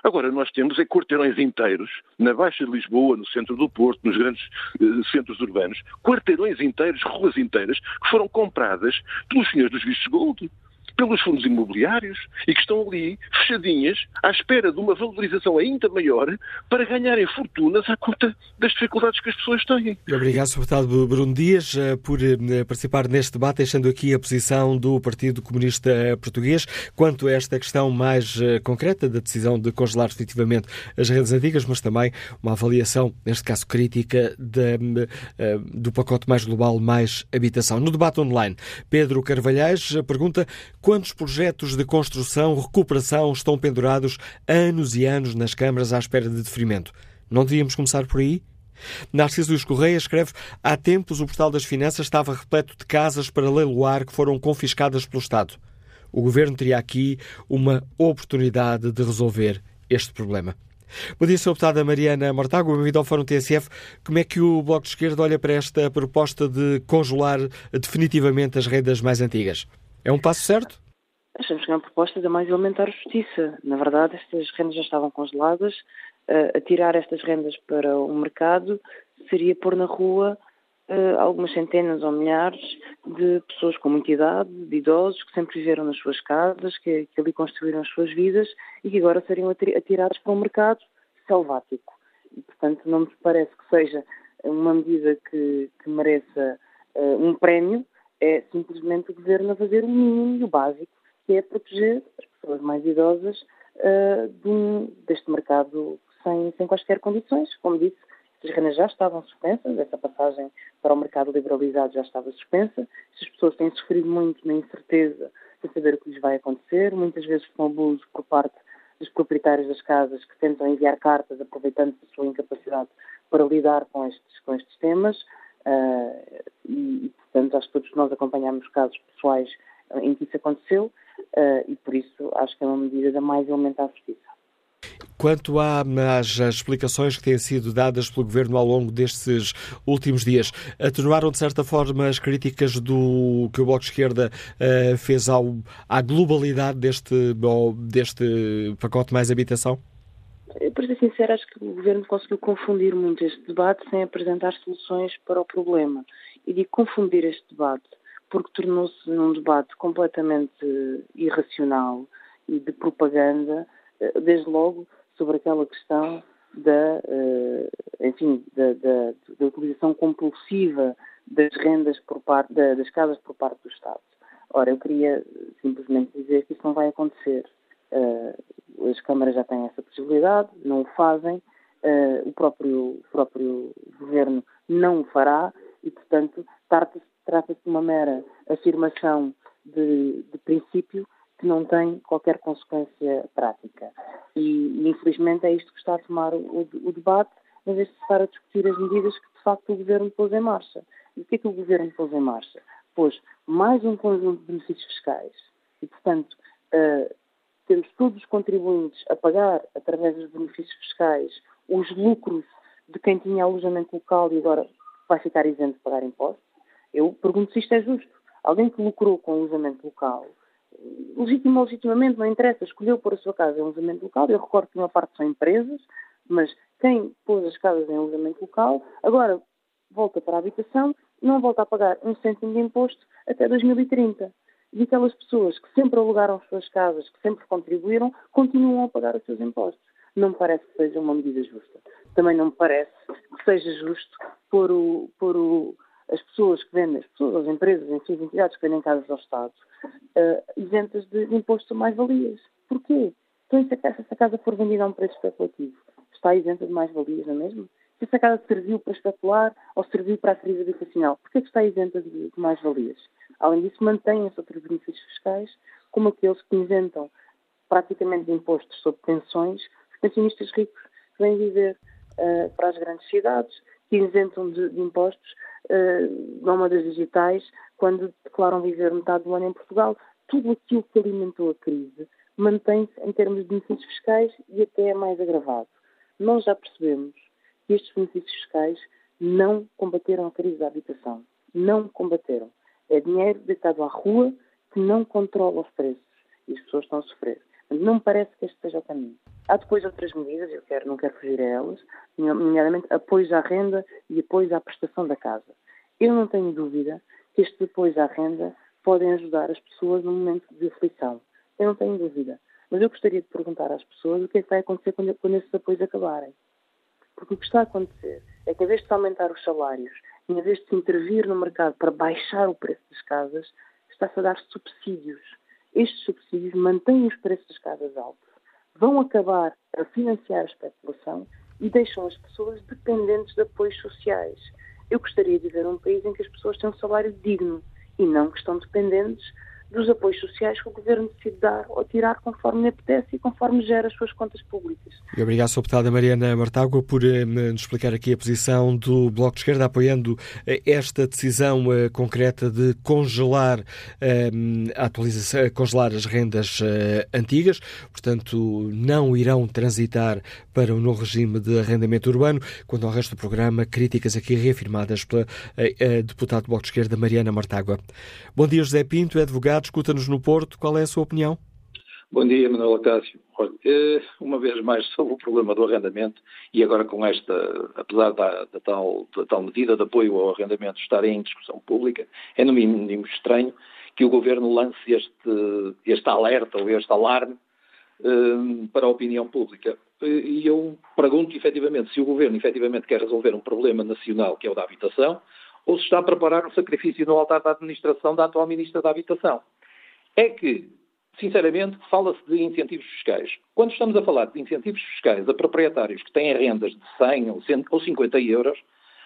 Agora, nós temos é quarteirões inteiros, na Baixa de Lisboa, no centro do Porto, nos grandes eh, centros urbanos, quarteirões inteiros, ruas inteiras, que foram compradas pelos senhores dos vistos gold pelos fundos imobiliários e que estão ali fechadinhas à espera de uma valorização ainda maior para ganharem fortunas à conta das dificuldades que as pessoas têm. Obrigado, Sr. Deputado Bruno Dias, eh, por eh, participar neste debate, deixando aqui a posição do Partido Comunista Português quanto a esta questão mais eh, concreta da decisão de congelar definitivamente as redes antigas, mas também uma avaliação, neste caso crítica, de, do pacote mais global, mais habitação. No debate online, Pedro Carvalhais pergunta Quantos projetos de construção, recuperação estão pendurados anos e anos nas câmaras à espera de deferimento? Não devíamos começar por aí? Narciso Luís Correia escreve: Há tempos o Portal das Finanças estava repleto de casas para leiloar que foram confiscadas pelo Estado. O governo teria aqui uma oportunidade de resolver este problema. Bom dia, Sr. Deputada Mariana Mortágua, bem-vindo ao Fórum TSF. Como é que o Bloco de Esquerda olha para esta proposta de congelar definitivamente as rendas mais antigas? É um passo certo? Achamos que é uma proposta de mais aumentar a justiça. Na verdade, estas rendas já estavam congeladas. Uh, estas rendas para o mercado seria pôr na rua uh, algumas centenas ou milhares de pessoas com muita idade, de idosos, que sempre viveram nas suas casas, que, que ali construíram as suas vidas e que agora seriam atirados para um mercado selvático. E, portanto, não me parece que seja uma medida que, que mereça uh, um prémio, é simplesmente o governo a fazer o mínimo e o básico, que é proteger as pessoas mais idosas uh, de, deste mercado sem, sem quaisquer condições. Como disse, as rendas já estavam suspensas, essa passagem para o mercado liberalizado já estava suspensa. As pessoas têm sofrido muito na incerteza sem saber o que lhes vai acontecer, muitas vezes com abuso por parte dos proprietários das casas que tentam enviar cartas aproveitando a sua incapacidade para lidar com estes, com estes temas. Uh, e, portanto, acho que todos nós acompanhamos casos pessoais em que isso aconteceu uh, e, por isso, acho que é uma medida da mais elementar justiça. Quanto às explicações que têm sido dadas pelo Governo ao longo destes últimos dias, atenuaram de certa forma as críticas do que o Bloco de Esquerda uh, fez ao, à globalidade deste, deste pacote mais habitação? Para ser sincero, acho que o Governo conseguiu confundir muito este debate sem apresentar soluções para o problema. E digo confundir este debate porque tornou-se num debate completamente irracional e de propaganda, eh, desde logo sobre aquela questão da, eh, enfim, da, da, da utilização compulsiva das rendas por parte, das casas por parte do Estado. Ora, eu queria simplesmente dizer que isso não vai acontecer. Uh, as câmaras já têm essa possibilidade, não o fazem, uh, o próprio, próprio governo não o fará e, portanto, trata-se trata de uma mera afirmação de, de, princípio que não tem qualquer consequência prática. E, infelizmente, é isto que está a tomar o, o debate, em vez de estar a discutir as medidas que, de facto, o governo pôs em marcha. E o que é que o governo pôs em marcha? Pôs mais um conjunto de benefícios fiscais e, portanto, uh, temos todos os contribuintes a pagar, através dos benefícios fiscais, os lucros de quem tinha alojamento local e agora vai ficar isento de pagar impostos. Eu pergunto se isto é justo. Alguém que lucrou com alojamento local, legítimo ou legitimamente, não interessa, escolheu pôr a sua casa em alojamento local. Eu recordo que uma parte são empresas, mas quem pôs as casas em alojamento local, agora volta para a habitação, não volta a pagar um cêntimo de imposto até 2030 e aquelas pessoas que sempre alugaram as suas casas, que sempre contribuíram, continuam a pagar os seus impostos. Não me parece que seja uma medida justa. Também não me parece que seja justo pôr, o, pôr o, as pessoas que vendem, as pessoas, as empresas, em suas entidades que vendem casas ao Estado, uh, isentas de imposto mais-valias. Porquê? Então, se essa casa for vendida a um preço especulativo, está isenta de mais-valias, não é mesmo? Se essa casa serviu para especular ou serviu para a crise habitacional, por que está isenta de mais-valias? Além disso, mantêm-se outros benefícios fiscais, como aqueles que isentam praticamente de impostos sobre pensões os pensionistas ricos que vêm viver uh, para as grandes cidades, que isentam de, de impostos uh, nómadas digitais quando declaram viver metade do ano em Portugal. Tudo aquilo que alimentou a crise mantém-se em termos de benefícios fiscais e até é mais agravado. Nós já percebemos que estes benefícios fiscais não combateram a crise da habitação. Não combateram. É dinheiro deitado à rua que não controla os preços e as pessoas estão a sofrer. Não parece que este seja o caminho. Há depois outras medidas, eu quero, não quero fugir a elas, nomeadamente apoios à renda e apoios à prestação da casa. Eu não tenho dúvida que estes apoios à renda podem ajudar as pessoas num momento de aflição. Eu não tenho dúvida. Mas eu gostaria de perguntar às pessoas o que é que vai acontecer quando, quando esses apoios acabarem. Porque o que está a acontecer é que, em vez de aumentar os salários, em vez de se intervir no mercado para baixar o preço das casas, está-se a dar subsídios. Estes subsídios mantêm os preços das casas altos, vão acabar a financiar a especulação e deixam as pessoas dependentes de apoios sociais. Eu gostaria de ver um país em que as pessoas têm um salário digno e não que estão dependentes dos apoios sociais que o Governo decide dar ou tirar conforme lhe apetece e conforme gera as suas contas públicas. E obrigado, Sr. Deputada Mariana Martágua, por eh, nos explicar aqui a posição do Bloco de Esquerda, apoiando eh, esta decisão eh, concreta de congelar a atualização, congelar as rendas antigas, portanto, não irão transitar para o novo regime de arrendamento urbano. Quanto ao resto do programa, críticas aqui reafirmadas pela deputada do Bloco de Esquerda, Mariana Martágua. Bom dia, José Pinto, é advogado advogado, escuta-nos no Porto. Qual é a sua opinião? Bom dia, Manuel Acácio. Olha, eh, uma vez mais sobre o problema do arrendamento e agora com esta, apesar da, da, tal, da tal medida de apoio ao arrendamento estar em discussão pública, é no mínimo estranho que o Governo lance este, este alerta ou este alarme eh, para a opinião pública. E eu pergunto efetivamente se o Governo efetivamente quer resolver um problema nacional que é o da habitação ou se está a preparar o sacrifício no altar da administração da atual Ministra da Habitação. É que, sinceramente, fala-se de incentivos fiscais. Quando estamos a falar de incentivos fiscais a proprietários que têm rendas de 100 ou 50 euros,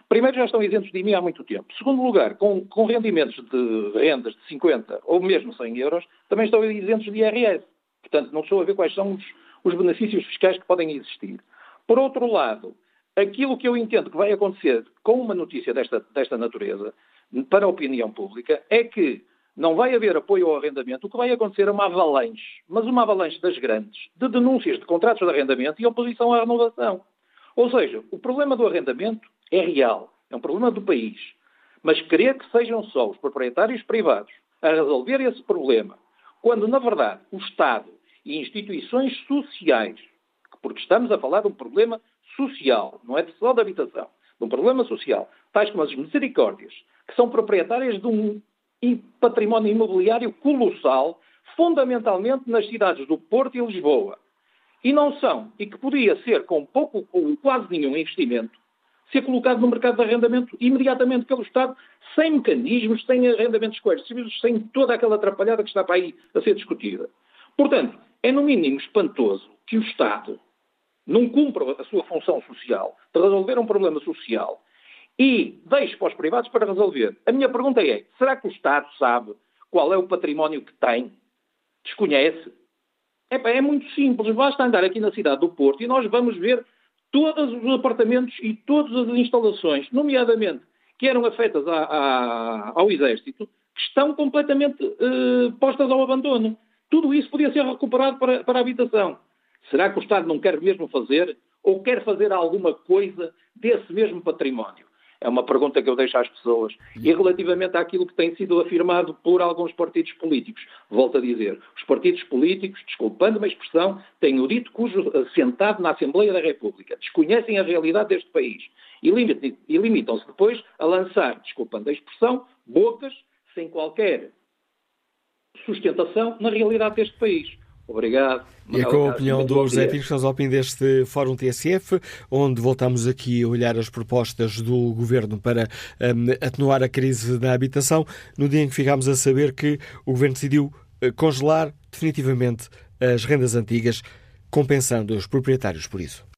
primeiro já estão isentos de IMI há muito tempo. Segundo lugar, com, com rendimentos de rendas de 50 ou mesmo 100 euros, também estão isentos de IRS. Portanto, não estou a ver quais são os, os benefícios fiscais que podem existir. Por outro lado, Aquilo que eu entendo que vai acontecer com uma notícia desta, desta natureza, para a opinião pública, é que não vai haver apoio ao arrendamento, o que vai acontecer é uma avalanche, mas uma avalanche das grandes, de denúncias de contratos de arrendamento e oposição à renovação. Ou seja, o problema do arrendamento é real, é um problema do país. Mas querer que sejam só os proprietários privados a resolver esse problema, quando, na verdade, o Estado e instituições sociais, porque estamos a falar de um problema social, não é só de habitação, de um problema social, tais como as misericórdias, que são proprietárias de um património imobiliário colossal, fundamentalmente nas cidades do Porto e Lisboa. E não são, e que podia ser com pouco ou quase nenhum investimento, ser colocado no mercado de arrendamento imediatamente pelo Estado, sem mecanismos, sem arrendamentos coercíveis, sem toda aquela atrapalhada que está para aí a ser discutida. Portanto, é no mínimo espantoso que o Estado, não cumpre a sua função social de resolver um problema social e deixe para os privados para resolver. A minha pergunta é: será que o Estado sabe qual é o património que tem? Desconhece? É, é muito simples, basta andar aqui na cidade do Porto e nós vamos ver todos os apartamentos e todas as instalações, nomeadamente que eram afetas a, a, ao Exército, que estão completamente uh, postas ao abandono. Tudo isso podia ser recuperado para, para a habitação. Será que o Estado não quer mesmo fazer ou quer fazer alguma coisa desse mesmo património? É uma pergunta que eu deixo às pessoas. E relativamente àquilo que tem sido afirmado por alguns partidos políticos, volto a dizer, os partidos políticos, desculpando-me a expressão, têm o dito cujo sentado na Assembleia da República, desconhecem a realidade deste país e limitam-se depois a lançar, desculpando a expressão, bocas sem qualquer sustentação na realidade deste país. Obrigado. E é com a opinião do José Pires, estamos ao fim deste Fórum TSF, onde voltamos aqui a olhar as propostas do Governo para um, atenuar a crise da habitação, no dia em que ficámos a saber que o Governo decidiu uh, congelar definitivamente as rendas antigas. compensando os proprietários por isso.